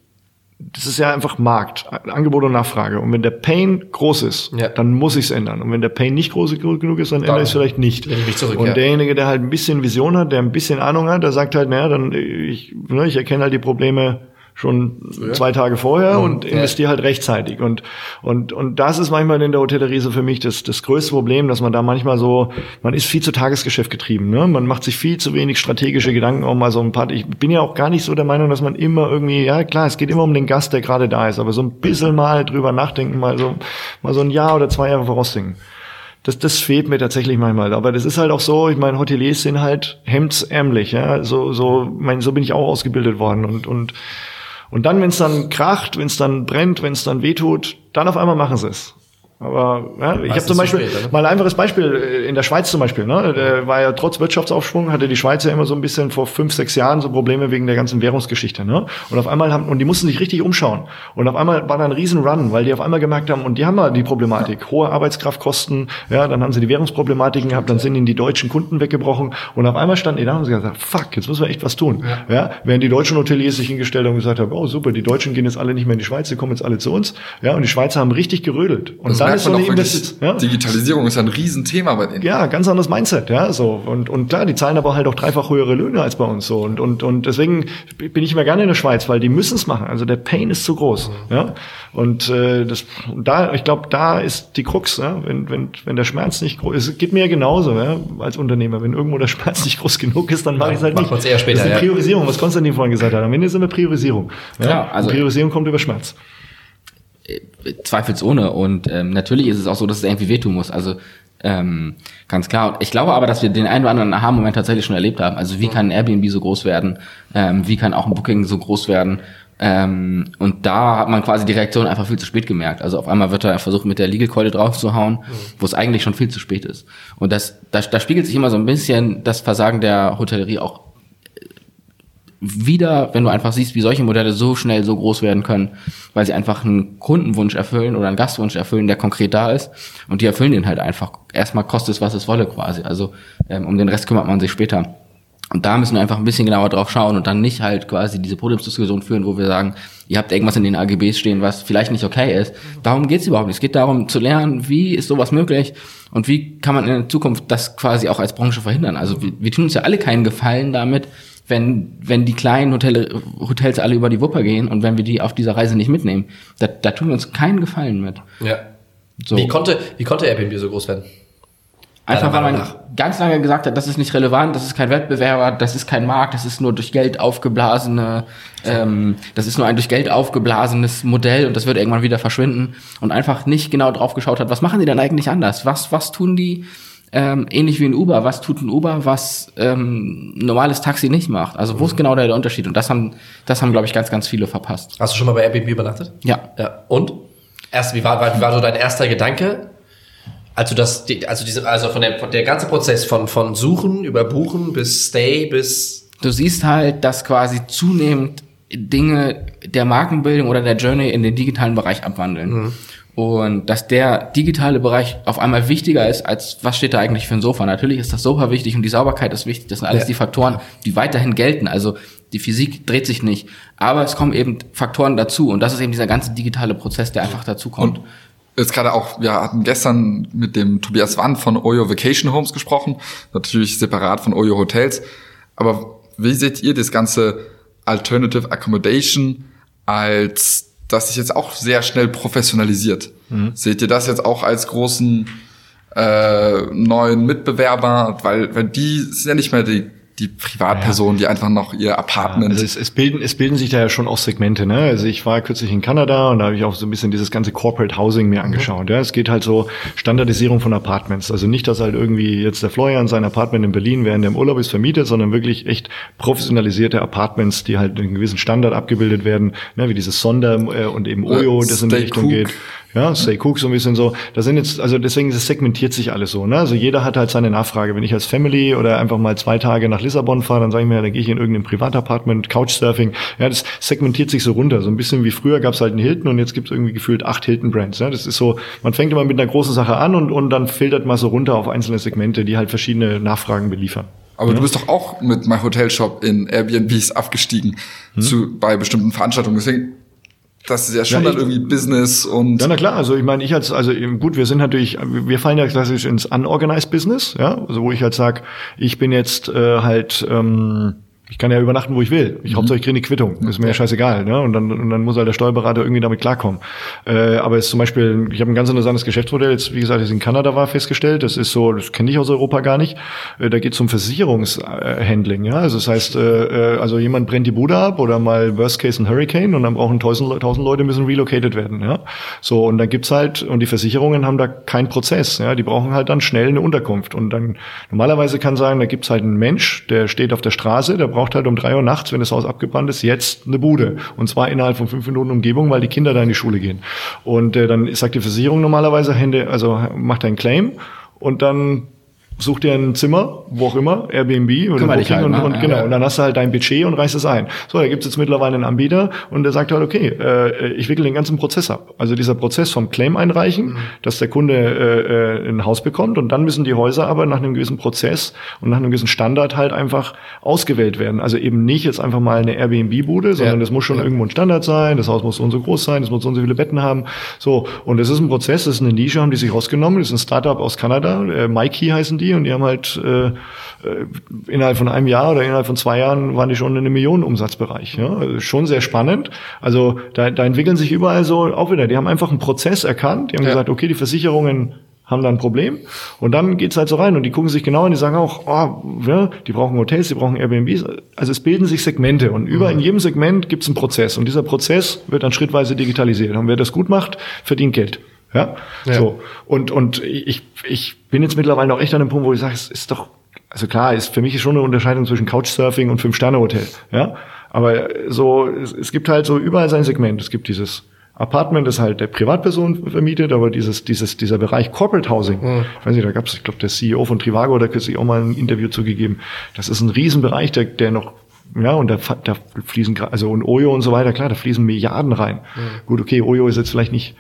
das ist ja einfach Markt, Angebot und Nachfrage. Und wenn der Pain groß ist, Ja. dann muss ich es ändern. Und wenn der Pain nicht groß genug ist, dann, ändere ich es vielleicht nicht. zurück, und ja. derjenige, der halt ein bisschen Vision hat, der ein bisschen Ahnung hat, der sagt halt, naja, dann ich, ne, ich erkenne halt die Probleme schon zwei Tage vorher und investiere halt rechtzeitig. Und, und, und das ist manchmal in der Hotellerie so für mich das, das größte Problem, dass man da manchmal so, man ist viel zu Tagesgeschäft getrieben. Ne? Man macht sich viel zu wenig strategische Gedanken auch mal so ein paar. Ich bin ja auch gar nicht so der Meinung, dass man immer irgendwie, ja klar, es geht immer um den Gast, der gerade da ist, aber so ein bisschen mal drüber nachdenken, mal so, mal so ein Jahr oder zwei Jahre vorausdenken. Das, das fehlt mir tatsächlich manchmal. Aber das ist halt auch so, ich meine, Hoteliers sind halt hemdsärmlich, ja. So, so, mein, so bin ich auch ausgebildet worden. Und, und, und dann, wenn es dann kracht, wenn es dann brennt, wenn es dann wehtut, dann auf einmal machen sie es. Aber ja, ich habe zum zu Beispiel spät, mal ein einfaches Beispiel äh, in der Schweiz zum Beispiel. Ne, der war ja trotz Wirtschaftsaufschwung hatte die Schweiz ja immer so ein bisschen vor fünf, sechs Jahren so Probleme wegen der ganzen Währungsgeschichte. Ne? Und auf einmal haben und die mussten sich richtig umschauen. Und auf einmal war da ein riesen Run, weil die auf einmal gemerkt haben und die haben mal die Problematik hohe Arbeitskraftkosten. Ja, dann haben sie die Währungsproblematiken gehabt, dann sind ihnen die deutschen Kunden weggebrochen und auf einmal standen die da und sie haben gesagt, fuck, jetzt müssen wir echt was tun. Ja, während die deutschen Hoteliers sich hingestellt haben und gesagt haben, oh super, die Deutschen gehen jetzt alle nicht mehr in die Schweiz, die kommen jetzt alle zu uns. Ja, und die Schweizer haben richtig gerödelt. Und Das dann merkt so man doch wirklich. Ja? Digitalisierung ist ein Riesenthema bei denen. Ja, ganz anderes Mindset, ja, so. Und, und klar, die zahlen aber halt auch dreifach höhere Löhne als bei uns, so. Und, und, und deswegen bin ich immer gerne in der Schweiz, weil die müssen es machen. Also der Pain ist zu groß, ja. Und, äh, das, und da, ich glaube, da ist die Krux, ja. Wenn, wenn, wenn der Schmerz nicht groß ist, es geht mir ja genauso, ja, als Unternehmer. Wenn irgendwo der *laughs* Schmerz nicht groß genug ist, dann mache ich es halt nicht. eher später, das ist ja. eine Priorisierung, was Konstantin vorhin gesagt hat. Am Ende ist immer Priorisierung. Ja? Klar, also- Und Priorisierung kommt über Schmerz. Zweifelsohne. Und ähm, natürlich ist es auch so, dass es irgendwie wehtun muss. Also ähm, ganz klar. Ich glaube aber, dass wir den einen oder anderen Aha-Moment tatsächlich schon erlebt haben. Also wie kann ein Airbnb so groß werden? Ähm, wie kann auch ein Booking so groß werden? Ähm, und da hat man quasi die Reaktion einfach viel zu spät gemerkt. Also auf einmal wird da versucht, mit der Liegekeule draufzuhauen, wo es eigentlich schon viel zu spät ist. Und das, da, da spiegelt sich immer so ein bisschen das Versagen der Hotellerie auch wieder, wenn du einfach siehst, wie solche Modelle so schnell so groß werden können, weil sie einfach einen Kundenwunsch erfüllen oder einen Gastwunsch erfüllen, der konkret da ist. Und die erfüllen den halt einfach. Erstmal kostet es, was es wolle quasi. Also ähm, um den Rest kümmert man sich später. Und da müssen wir einfach ein bisschen genauer drauf schauen und dann nicht halt quasi diese Podiumsdiskussion führen, wo wir sagen, ihr habt irgendwas in den AGBs stehen, was vielleicht nicht okay ist. Darum geht's überhaupt nicht. Es geht darum zu lernen, wie ist sowas möglich und wie kann man in der Zukunft das quasi auch als Branche verhindern. Also wir, wir tun uns ja alle keinen Gefallen damit, wenn, wenn die kleinen Hotel, Hotels alle über die Wupper gehen und wenn wir die auf dieser Reise nicht mitnehmen. Da, da tun wir uns keinen Gefallen mit. Ja. So. Wie konnte, wie konnte Airbnb so groß werden? Einfach weil man ganz lange gesagt hat, das ist nicht relevant, das ist kein Wettbewerber, das ist kein Markt, das ist nur durch Geld aufgeblasene, ähm, das ist nur ein durch Geld aufgeblasenes Modell und das wird irgendwann wieder verschwinden und einfach nicht genau drauf geschaut hat, was machen die denn eigentlich anders? Was, was tun die ähm, ähnlich wie ein Uber? Was tut ein Uber, was ähm, ein normales Taxi nicht macht? Also wo ist genau der, der Unterschied? Und das haben, das haben, glaube ich, ganz, ganz viele verpasst. Hast du schon mal bei Airbnb übernachtet? Ja. Ja. Und? Erst, wie war, wie war so dein erster Gedanke? Also das, also diese, also von der, von der ganze Prozess von, von Suchen über Buchen bis Stay bis, du siehst halt, dass quasi zunehmend Dinge der Markenbildung oder der Journey in den digitalen Bereich abwandeln. Und dass der digitale Bereich auf einmal wichtiger ist, als was steht da eigentlich für ein Sofa. Natürlich ist das Sofa wichtig und die Sauberkeit ist wichtig. Das sind alles Ja. die Faktoren, die weiterhin gelten. Also die Physik dreht sich nicht. Aber es kommen eben Faktoren dazu. Und das ist eben dieser ganze digitale Prozess, der einfach dazu kommt. Und jetzt gerade auch, wir hatten gestern mit dem Tobias Wann von Oyo Vacation Homes gesprochen, natürlich separat von Oyo Hotels. Aber wie seht ihr das ganze Alternative Accommodation als das sich jetzt auch sehr schnell professionalisiert? Seht ihr das jetzt auch als großen äh, neuen Mitbewerber? Weil, weil die sind ja nicht mehr die, die Privatpersonen, die einfach noch ihr Apartment Also es, es, bilden, es bilden sich da ja schon auch Segmente. Ne? Also ich war kürzlich in Kanada und da habe ich auch so ein bisschen dieses ganze Corporate Housing mir angeschaut. Ja? Es geht halt so Standardisierung von Apartments. Also nicht, dass halt irgendwie jetzt der Florian sein Apartment in Berlin während er im Urlaub ist vermietet, sondern wirklich echt professionalisierte Apartments, die halt in einem gewissen Standard abgebildet werden, ne? wie dieses Sonder äh, und eben Oyo, das in die Richtung Cook. geht. Ja, Stay Cook so ein bisschen so. Das sind jetzt, also deswegen das segmentiert sich alles so. Ne? Also jeder hat halt seine Nachfrage. Wenn ich als Family oder einfach mal zwei Tage nach Lissabon fahre, dann sage ich mir, dann gehe ich in irgendein Privatapartment, Couchsurfing. Ja, das segmentiert sich so runter. So ein bisschen wie früher gab es halt einen Hilton und jetzt gibt es irgendwie gefühlt acht Hilton-Brands. Ja? Das ist so, man fängt immer mit einer großen Sache an und, und dann filtert man so runter auf einzelne Segmente, die halt verschiedene Nachfragen beliefern. Aber du bist doch auch mit My Hotel Shop in Airbnbs abgestiegen zu, bei bestimmten Veranstaltungen. Deswegen, das ist ja schon Ja, dann ich- irgendwie Business und Ja, na klar, also ich meine, ich als, also gut, wir sind natürlich, wir fallen ja klassisch ins Unorganized Business, ja, also wo ich halt sag, ich bin jetzt äh, halt, ähm, ich kann ja übernachten, wo ich will. Ich hauptsächlich kriege eine Quittung, ist mir ja scheißegal, ne? Und dann, und dann muss halt der Steuerberater irgendwie damit klarkommen. Äh, aber es ist zum Beispiel, ich habe ein ganz interessantes Geschäftsmodell, jetzt wie gesagt, das in Kanada war festgestellt, das ist so, das kenne ich aus Europa gar nicht. Äh, da geht es um Versicherungshandling, ja. Also das heißt, äh, äh, also jemand brennt die Bude ab oder mal Worst Case ein Hurricane und dann brauchen tausend, tausend Leute müssen relocated werden, ja. So, und dann gibt's halt, und die Versicherungen haben da keinen Prozess, ja. Die brauchen halt dann schnell eine Unterkunft. Und dann normalerweise kann sagen, da gibt's halt einen Mensch, der steht auf der Straße, der braucht halt um drei Uhr nachts, wenn das Haus abgebrannt ist, jetzt eine Bude. Und zwar innerhalb von fünf Minuten Umgebung, weil die Kinder da in die Schule gehen. Und äh, dann sagt die Versicherung normalerweise, also macht ein Claim und dann such dir ein Zimmer, wo auch immer, Airbnb oder Booking halt, und, und Ja. genau. Und dann hast du halt dein Budget und reißt es ein. So, da gibt's jetzt mittlerweile einen Anbieter und der sagt halt, okay, äh, ich wickel den ganzen Prozess ab. Also dieser Prozess vom Claim einreichen, Mhm. dass der Kunde äh, äh, ein Haus bekommt und dann müssen die Häuser aber nach einem gewissen Prozess und nach einem gewissen Standard halt einfach ausgewählt werden. Also eben nicht jetzt einfach mal eine Airbnb-Bude, sondern Ja. das muss schon irgendwo ein Standard sein, das Haus muss so und so groß sein, das muss so und so viele Betten haben. So, und das ist ein Prozess, das ist eine Nische, haben die sich rausgenommen, das ist ein Startup aus Kanada, äh, Mikey heißen die und die haben halt äh, äh, innerhalb von einem Jahr oder innerhalb von zwei Jahren waren die schon in einem Millionenumsatzbereich. Ja? Also schon sehr spannend. Also da, da entwickeln sich überall so auch wieder. Die haben einfach einen Prozess erkannt. Die haben Ja. gesagt, okay, die Versicherungen haben da ein Problem. Und dann geht's halt so rein und die gucken sich genau an, die sagen auch, oh, ja, die brauchen Hotels, die brauchen Airbnbs. Also es bilden sich Segmente und über in jedem Segment gibt's einen Prozess und dieser Prozess wird dann schrittweise digitalisiert. Und wer das gut macht, verdient Geld. Ja, Ja. so. Und, und ich, ich bin jetzt mittlerweile auch echt an einem Punkt, wo ich sage, es ist doch, also klar, ist, für mich ist schon eine Unterscheidung zwischen Couchsurfing und Fünf-Sterne-Hotel. Ja, aber so, es, es gibt halt so überall sein Segment. Es gibt dieses Apartment, das halt der Privatperson vermietet, aber dieses, dieses, dieser Bereich Corporate Housing, ich weiß nicht, da gab es, ich glaube, der CEO von Trivago, da kürzlich auch mal ein Interview zugegeben. Das ist ein Riesenbereich, der, der noch ja, und da, da fließen, also und Oyo und so weiter, klar, da fließen Milliarden rein. Mhm. Gut, okay, Oyo ist jetzt vielleicht nicht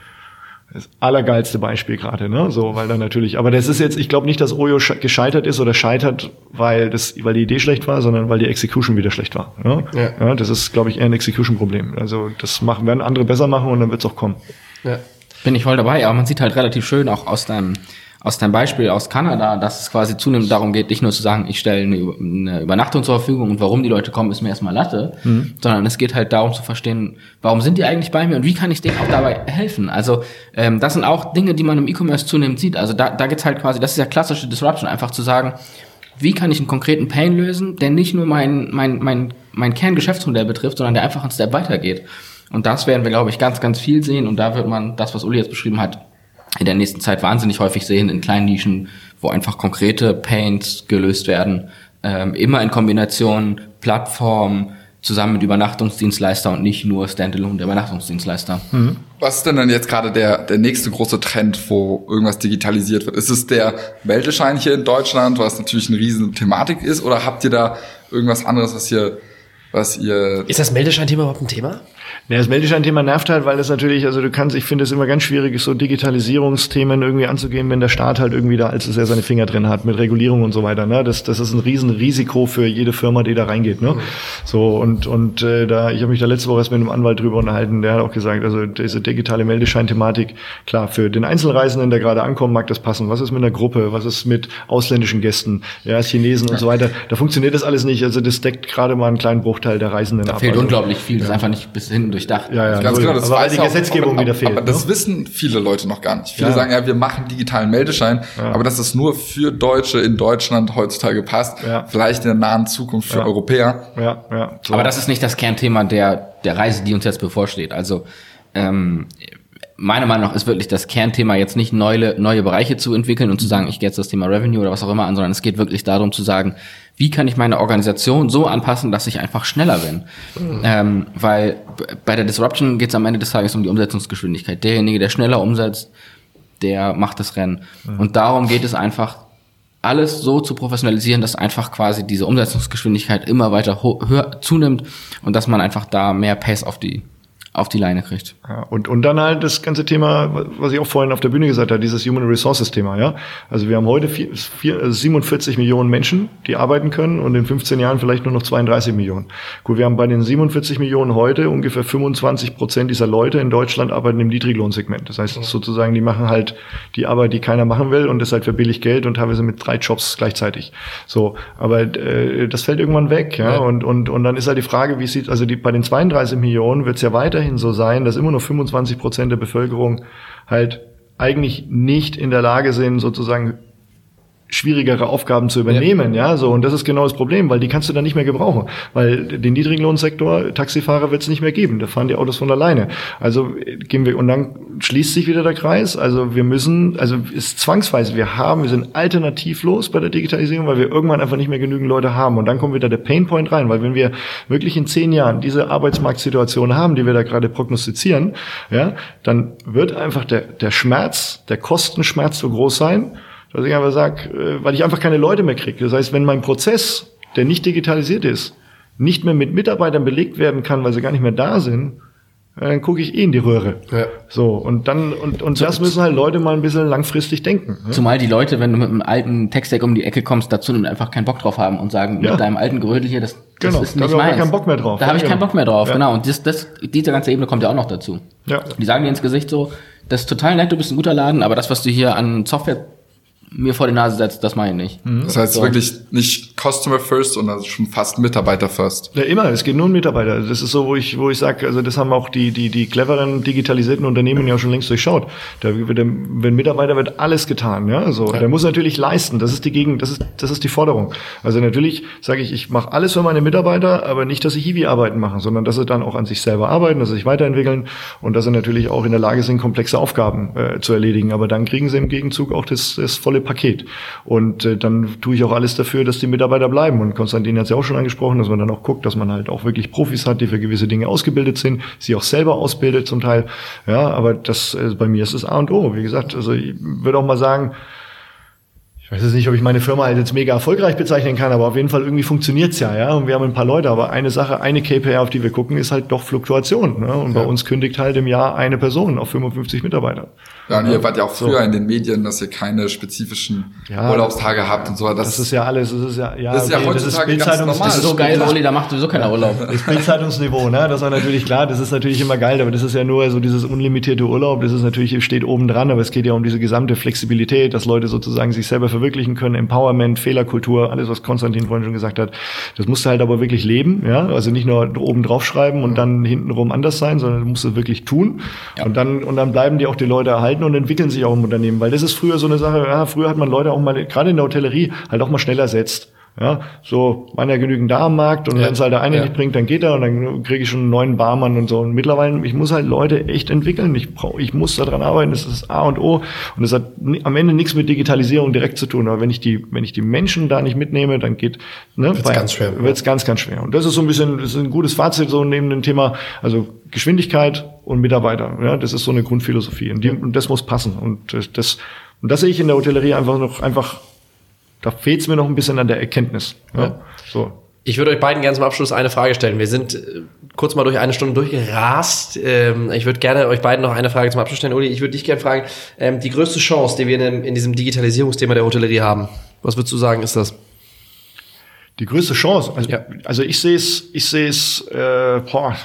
das allergeilste Beispiel gerade, ne? So, weil dann natürlich, aber das ist jetzt, ich glaube nicht, dass Oyo gescheitert ist oder scheitert, weil das, weil die Idee schlecht war, sondern weil die Execution wieder schlecht war. Ne? Ja. ja das ist, glaube ich, eher ein Execution-Problem. Also das machen, werden andere besser machen und dann wird's auch kommen. Ja. Bin ich voll dabei, aber man sieht halt relativ schön auch aus deinem aus deinem Beispiel aus Kanada, dass es quasi zunehmend darum geht, nicht nur zu sagen, ich stelle eine, Übernachtung zur Verfügung und warum die Leute kommen, ist mir erstmal Latte, mhm. sondern es geht halt darum zu verstehen, warum sind die eigentlich bei mir und wie kann ich denen auch dabei helfen. Also ähm, das sind auch Dinge, die man im E-Commerce zunehmend sieht. Also da, da geht's halt quasi, das ist ja klassische Disruption, einfach zu sagen, wie kann ich einen konkreten Pain lösen, der nicht nur mein, mein, mein, mein Kerngeschäftsmodell betrifft, sondern der einfach einen Step weitergeht. Und das werden wir, glaube ich, ganz, ganz viel sehen. Und da wird man das, was Uli jetzt beschrieben hat, in der nächsten Zeit wahnsinnig häufig sehen in kleinen Nischen, wo einfach konkrete Pains gelöst werden. Ähm, immer in Kombination Plattform zusammen mit Übernachtungsdienstleister und nicht nur Standalone der Übernachtungsdienstleister. Mhm. Was ist denn dann jetzt gerade der, der nächste große Trend, wo irgendwas digitalisiert wird? Ist es der Meldeschein hier in Deutschland, was natürlich eine riesen Thematik ist, oder habt ihr da irgendwas anderes, was ihr, was ihr... Ist das Meldeschein-Thema überhaupt ein Thema? Ja, das Meldeschein-Thema nervt halt, weil es natürlich, also du kannst, ich finde es immer ganz schwierig, so Digitalisierungsthemen irgendwie anzugehen, wenn der Staat halt irgendwie da allzu sehr seine Finger drin hat mit Regulierung und so weiter. Ne? Das, das ist ein Riesenrisiko für jede Firma, die da reingeht. Ne? So und und äh, da, ich habe mich da letzte Woche erst mit einem Anwalt drüber unterhalten, der hat auch gesagt, also diese digitale Meldeschein-Thematik, klar, für den Einzelreisenden, der gerade ankommt, mag das passen. Was ist mit einer Gruppe? Was ist mit ausländischen Gästen? Ja, Chinesen und so weiter. Da funktioniert das alles nicht. Also das deckt gerade mal einen kleinen Bruchteil der Reisenden da ab. Da fehlt also, unglaublich viel. Das ist einfach nicht bis hin durchdacht. Ja, ja, ganz genau. Das aber weiß die Gesetzgebung aber, wieder fehlt. Aber das ne? wissen viele Leute noch gar nicht. Viele ja. sagen ja, wir machen digitalen Meldeschein, ja. aber dass es nur für Deutsche in Deutschland heutzutage passt, ja. vielleicht in der nahen Zukunft für Europäer. Ja, ja. So. Aber das ist nicht das Kernthema der der Reise, die uns jetzt bevorsteht. Also ähm, meiner Meinung nach ist wirklich das Kernthema jetzt nicht neue, neue Bereiche zu entwickeln und zu sagen, ich gehe jetzt das Thema Revenue oder was auch immer an, sondern es geht wirklich darum zu sagen, wie kann ich meine Organisation so anpassen, dass ich einfach schneller bin. Mhm. Ähm, weil bei der Disruption geht es am Ende des Tages um die Umsetzungsgeschwindigkeit. Derjenige, der schneller umsetzt, der macht das Rennen. Mhm. Und darum geht es einfach, alles so zu professionalisieren, dass einfach quasi diese Umsetzungsgeschwindigkeit immer weiter höher zunimmt und dass man einfach da mehr Pace auf die auf die Leine kriegt. Ja, und, und dann halt das ganze Thema, was ich auch vorhin auf der Bühne gesagt habe, dieses Human Resources Thema, ja. Also wir haben heute vier, vier, 47 Millionen Menschen, die arbeiten können und in 15 Jahren vielleicht nur noch 32 Millionen. Gut, wir haben bei den 47 Millionen heute ungefähr 25 Prozent dieser Leute in Deutschland arbeiten im Niedriglohnsegment. Das heißt sozusagen, die machen halt die Arbeit, die keiner machen will und das halt für billig Geld und teilweise mit drei Jobs gleichzeitig. So, aber äh, das fällt irgendwann weg, ja. ja. Und, und, und dann ist halt die Frage, wie sieht, also die, bei den 32 Millionen wird es ja weiterhin weiterhin so sein, dass immer nur 25 Prozent der Bevölkerung halt eigentlich nicht in der Lage sind, sozusagen schwierigere Aufgaben zu übernehmen, ja. ja, so und das ist genau das Problem, weil die kannst du dann nicht mehr gebrauchen, weil den Niedriglohnsektor Taxifahrer wird es nicht mehr geben, da fahren die Autos von alleine. Also gehen wir und dann schließt sich wieder der Kreis. Also wir müssen, also ist zwangsweise, wir haben, wir sind alternativlos bei der Digitalisierung, weil wir irgendwann einfach nicht mehr genügend Leute haben und dann kommt wieder der Painpoint rein, weil wenn wir wirklich in zehn Jahren diese Arbeitsmarktsituation haben, die wir da gerade prognostizieren, ja, dann wird einfach der der Schmerz, der Kostenschmerz so groß sein dass ich einfach sage, äh, weil ich einfach keine Leute mehr kriege. Das heißt, wenn mein Prozess, der nicht digitalisiert ist, nicht mehr mit Mitarbeitern belegt werden kann, weil sie gar nicht mehr da sind, dann gucke ich eh in die Röhre. Ja. So, und dann, und, und das müssen halt Leute mal ein bisschen langfristig denken. Ne? Zumal die Leute, wenn du mit einem alten Textdeck um die Ecke kommst, dazu einfach keinen Bock drauf haben und sagen, ja. mit deinem alten Gerödel hier, das, das genau, ist nicht da meins. Da keinen Bock mehr drauf. Da habe ich keinen Bock mehr drauf, ja. genau. Und das, das, diese ganze Ebene kommt ja auch noch dazu. Ja. Die sagen dir ins Gesicht so, das ist total nett, du bist ein guter Laden, aber das, was du hier an Software mir vor die Nase setzt, das meine ich nicht. Mhm. Das heißt so. wirklich nicht Customer First, sondern schon fast Mitarbeiter First. Ja, immer. Es geht nur um Mitarbeiter. Das ist so, wo ich, wo ich sage, also das haben auch die, die, die cleveren digitalisierten Unternehmen ja schon längst durchschaut. Da wird, wenn Mitarbeiter wird alles getan, ja. So, ja. der muss natürlich leisten. Das ist die Gegend, das ist, das ist die Forderung. Also natürlich sage ich, ich mache alles für meine Mitarbeiter, aber nicht, dass sie Hiwi-Arbeiten machen, sondern dass sie dann auch an sich selber arbeiten, dass sie sich weiterentwickeln und dass sie natürlich auch in der Lage sind, komplexe Aufgaben äh, zu erledigen. Aber dann kriegen sie im Gegenzug auch das, das volle Paket. Und äh, dann tue ich auch alles dafür, dass die Mitarbeiter bleiben. Und Konstantin hat es ja auch schon angesprochen, dass man dann auch guckt, dass man halt auch wirklich Profis hat, die für gewisse Dinge ausgebildet sind, sie auch selber ausbildet zum Teil. Ja, aber das äh, bei mir ist es A und O. Wie gesagt, also ich würde auch mal sagen, weiß jetzt nicht, ob ich meine Firma jetzt mega erfolgreich bezeichnen kann, aber auf jeden Fall irgendwie funktioniert's ja, ja. Und wir haben ein paar Leute, aber eine Sache, eine KPI, auf die wir gucken, ist halt doch Fluktuation. Ne? Und bei uns kündigt halt im Jahr eine Person auf 55 Mitarbeiter. Ja, und ihr wart ja auch früher in den Medien, dass ihr keine spezifischen Ja, Urlaubstage habt und so. Das, Das ist ja alles, das ist ja, ja, Das ist ja heutzutage ganz Bildzeitungs- normal. das ist So geil, Oli, da macht sowieso keiner Urlaub. Das Bildzeitungsniveau, ne? Das war natürlich klar, das ist natürlich immer geil, aber das ist ja nur so dieses unlimitierte Urlaub, das ist natürlich, steht oben dran, aber es geht ja um diese gesamte Flexibilität, dass Leute sozusagen sich selber verwirklichen können, Empowerment, Fehlerkultur, alles, was Konstantin vorhin schon gesagt hat. Das musst du halt aber wirklich leben, ja? Also nicht nur oben drauf schreiben und dann hintenrum anders sein, sondern du musst es wirklich tun. Und dann, und dann bleiben die auch die Leute erhalten und entwickeln sich auch im Unternehmen, weil das ist früher so eine Sache, ja, früher hat man Leute auch mal, gerade in der Hotellerie, halt auch mal schneller setzt. Ja, so, waren ja genügend da am Markt und Ja. wenn es halt der eine Ja. nicht bringt, dann geht er und dann kriege ich schon einen neuen Barmann und so. Und mittlerweile, ich muss halt Leute echt entwickeln. Ich brauche, ich muss daran arbeiten. Das ist das A und O. Und das hat am Ende nichts mit Digitalisierung direkt zu tun. Aber wenn ich die, wenn ich die Menschen da nicht mitnehme, dann geht, ne, Wird's ganz schwer. Wird's ganz, ganz schwer. Und das ist so ein bisschen, das ist ein gutes Fazit so neben dem Thema, also Geschwindigkeit und Mitarbeiter. Ja, das ist so eine Grundphilosophie. Und, die, und das muss passen. Und das, das, und das sehe ich in der Hotellerie einfach noch, einfach, da fehlt's mir noch ein bisschen an der Erkenntnis. Ja. Ja. So. Ich würde euch beiden gerne zum Abschluss eine Frage stellen. Wir sind äh, kurz mal durch eine Stunde durchgerast. Ähm, ich würde gerne euch beiden noch eine Frage zum Abschluss stellen. Uli, ich würde dich gerne fragen, ähm, die größte Chance, die wir in diesem Digitalisierungsthema der Hotellerie haben, was würdest du sagen, ist das? Die größte Chance. Also, Ja. also ich sehe es, ich sehe es, äh, boah.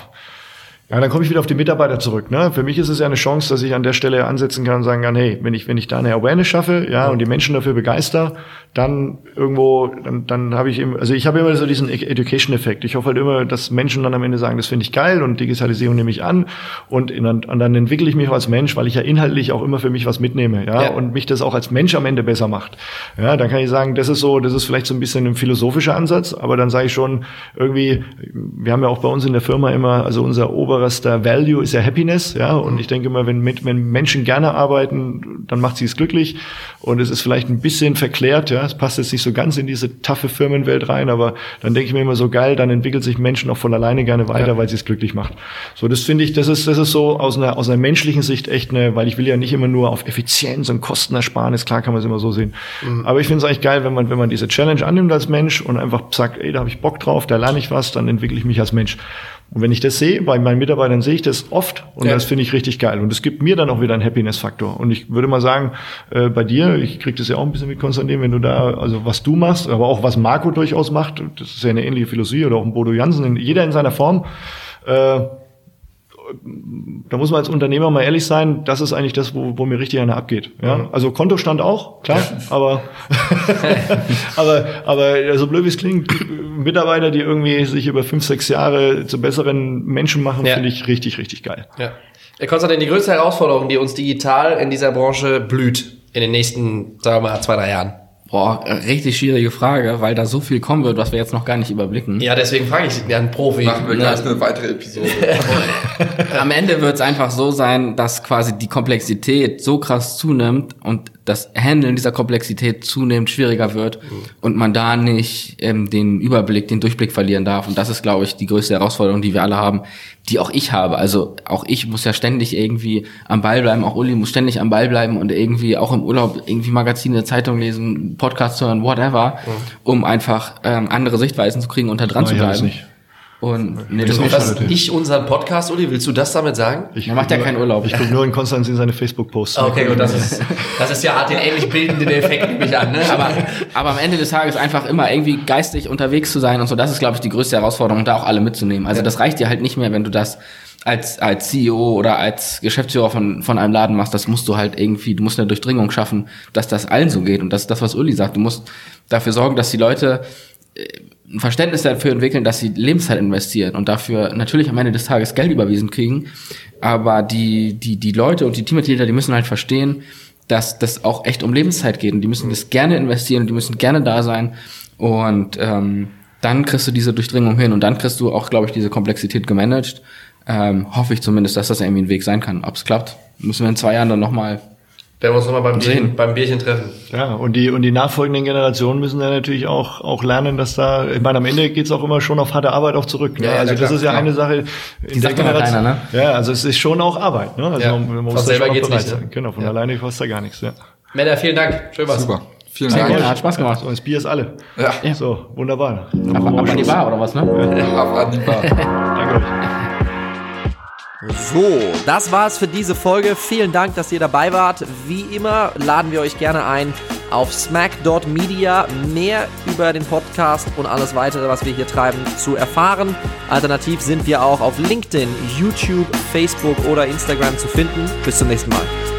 Ja, dann komme ich wieder auf die Mitarbeiter zurück. Ne? Für mich ist es ja eine Chance, dass ich an der Stelle ansetzen kann und sagen kann, hey, wenn ich, wenn ich da eine Awareness schaffe, ja, und die Menschen dafür begeister, dann irgendwo, dann, dann habe ich eben, also ich habe immer so diesen E- Education-Effekt. Ich hoffe halt immer, dass Menschen dann am Ende sagen, das finde ich geil und Digitalisierung nehme ich an und, in, und dann entwickle ich mich auch als Mensch, weil ich ja inhaltlich auch immer für mich was mitnehme, ja, Ja. und mich das auch als Mensch am Ende besser macht. Ja, dann kann ich sagen, das ist so, das ist vielleicht so ein bisschen ein philosophischer Ansatz, aber dann sage ich schon irgendwie, wir haben ja auch bei uns in der Firma immer, also unser oberster Value ist ja Happiness, ja, und ich denke immer, wenn, wenn Menschen gerne arbeiten, dann macht sie es glücklich und es ist vielleicht ein bisschen verklärt, ja, es passt jetzt nicht so ganz in diese taffe Firmenwelt rein, aber dann denke ich mir immer so geil, dann entwickelt sich Menschen auch von alleine gerne weiter, Ja. weil sie es glücklich macht. So, das finde ich, das ist, das ist so aus einer, aus einer menschlichen Sicht echt eine, weil ich will ja nicht immer nur auf Effizienz und Kostenersparnis, klar kann man es immer so sehen. Aber ich finde es eigentlich geil, wenn man, wenn man diese Challenge annimmt als Mensch und einfach sagt, ey, da habe ich Bock drauf, da lerne ich was, dann entwickle ich mich als Mensch. Und wenn ich das sehe, bei meinen Mitarbeitern sehe ich das oft und Ja. das finde ich richtig geil. Und es gibt mir dann auch wieder einen Happiness-Faktor. Und ich würde mal sagen, äh, bei dir, ich kriege das ja auch ein bisschen mit Konstantin, wenn du da, also was du machst, aber auch was Marco durchaus macht, das ist ja eine ähnliche Philosophie, oder auch ein Bodo Jansen, jeder in seiner Form, äh, da muss man als Unternehmer mal ehrlich sein, das ist eigentlich das, wo, wo mir richtig einer abgeht. Ja? Also Kontostand auch, klar, *laughs* *laughs* aber, aber, aber so blöd wie es klingt, Mitarbeiter, die irgendwie sich über fünf, sechs Jahre zu besseren Menschen machen, Ja. finde ich richtig, richtig geil. Ja. Herr Konstantin, die größte Herausforderung, die uns digital in dieser Branche blüht in den nächsten, sagen wir mal, zwei, drei Jahren. Boah, äh, richtig schwierige Frage, weil da so viel kommen wird, was wir jetzt noch gar nicht überblicken. Ja, deswegen frage ich ja einen Profi. Machen wir gleich eine weitere Episode. *laughs* Am Ende wird es einfach so sein, dass quasi die Komplexität so krass zunimmt und das Handeln dieser Komplexität zunehmend schwieriger wird und man da nicht ähm, den Überblick, den Durchblick verlieren darf. Und das ist, glaube ich, die größte Herausforderung, die wir alle haben, die auch ich habe. Also auch ich muss ja ständig irgendwie am Ball bleiben, auch Uli muss ständig am Ball bleiben und irgendwie auch im Urlaub irgendwie Magazine, Zeitung lesen, Podcasts hören, whatever, um einfach ähm, andere Sichtweisen zu kriegen und da dran Nein, zu bleiben. Und nee, Das das ist nicht. unseren Podcast, Uli, willst du das damit sagen? Ich Er macht ja keinen Urlaub. Ich gucke nur in Konstantin seine Facebook-Posts. Okay, gut, das ist, das ist ja hat den ähnlich bildenden Effekt, nehme ich an, ne? aber, aber am Ende des Tages einfach immer irgendwie geistig unterwegs zu sein und so, das ist, glaube ich, die größte Herausforderung, da auch alle mitzunehmen. Also das reicht dir halt nicht mehr, wenn du das als, als CEO oder als Geschäftsführer von, von einem Laden machst. Das musst du halt irgendwie, du musst eine Durchdringung schaffen, dass das allen so geht. Und das ist das, was Uli sagt. Du musst dafür sorgen, dass die Leute äh, ein Verständnis dafür entwickeln, dass sie Lebenszeit investieren und dafür natürlich am Ende des Tages Geld überwiesen kriegen. Aber die, die, die Leute und die Teammitglieder, die müssen halt verstehen, dass das auch echt um Lebenszeit geht und die müssen das gerne investieren und die müssen gerne da sein und ähm, dann kriegst du diese Durchdringung hin und dann kriegst du auch, glaube ich, diese Komplexität gemanagt. Ähm, hoffe ich zumindest, dass das irgendwie ein Weg sein kann. Ob es klappt, müssen wir in zwei Jahren dann nochmal Werden wir uns nochmal beim. Bierchen, beim Bierchen treffen. Ja, und die, und die nachfolgenden Generationen müssen dann natürlich auch, auch lernen, dass da, ich meine, am Ende geht's auch immer schon auf harte Arbeit auch zurück. Ne? Ja, ja, also na das klar, ist ja klar. eine Sache in der sagt doch mal Generation. keiner, ne? Ja, also es ist schon auch Arbeit. Ne? Also Ja, man, man muss selber geht's nicht, ne? sein. Genau, von Ja. alleine kostet da gar nichts. Ja. Männer, vielen Dank. Schön was. Super. Vielen Sehr Dank. gerne, hat Spaß gemacht. So, das Bier ist alle. Ja, So, wunderbar. Ab, *laughs* ab an die Bar oder was, ne? ab an die Bar. Danke euch. So, das war's für diese Folge. Vielen Dank, dass ihr dabei wart. Wie immer laden wir euch gerne ein, auf smack.media mehr über den Podcast und alles weitere, was wir hier treiben, zu erfahren. Alternativ sind wir auch auf LinkedIn, YouTube, Facebook oder Instagram zu finden. Bis zum nächsten Mal.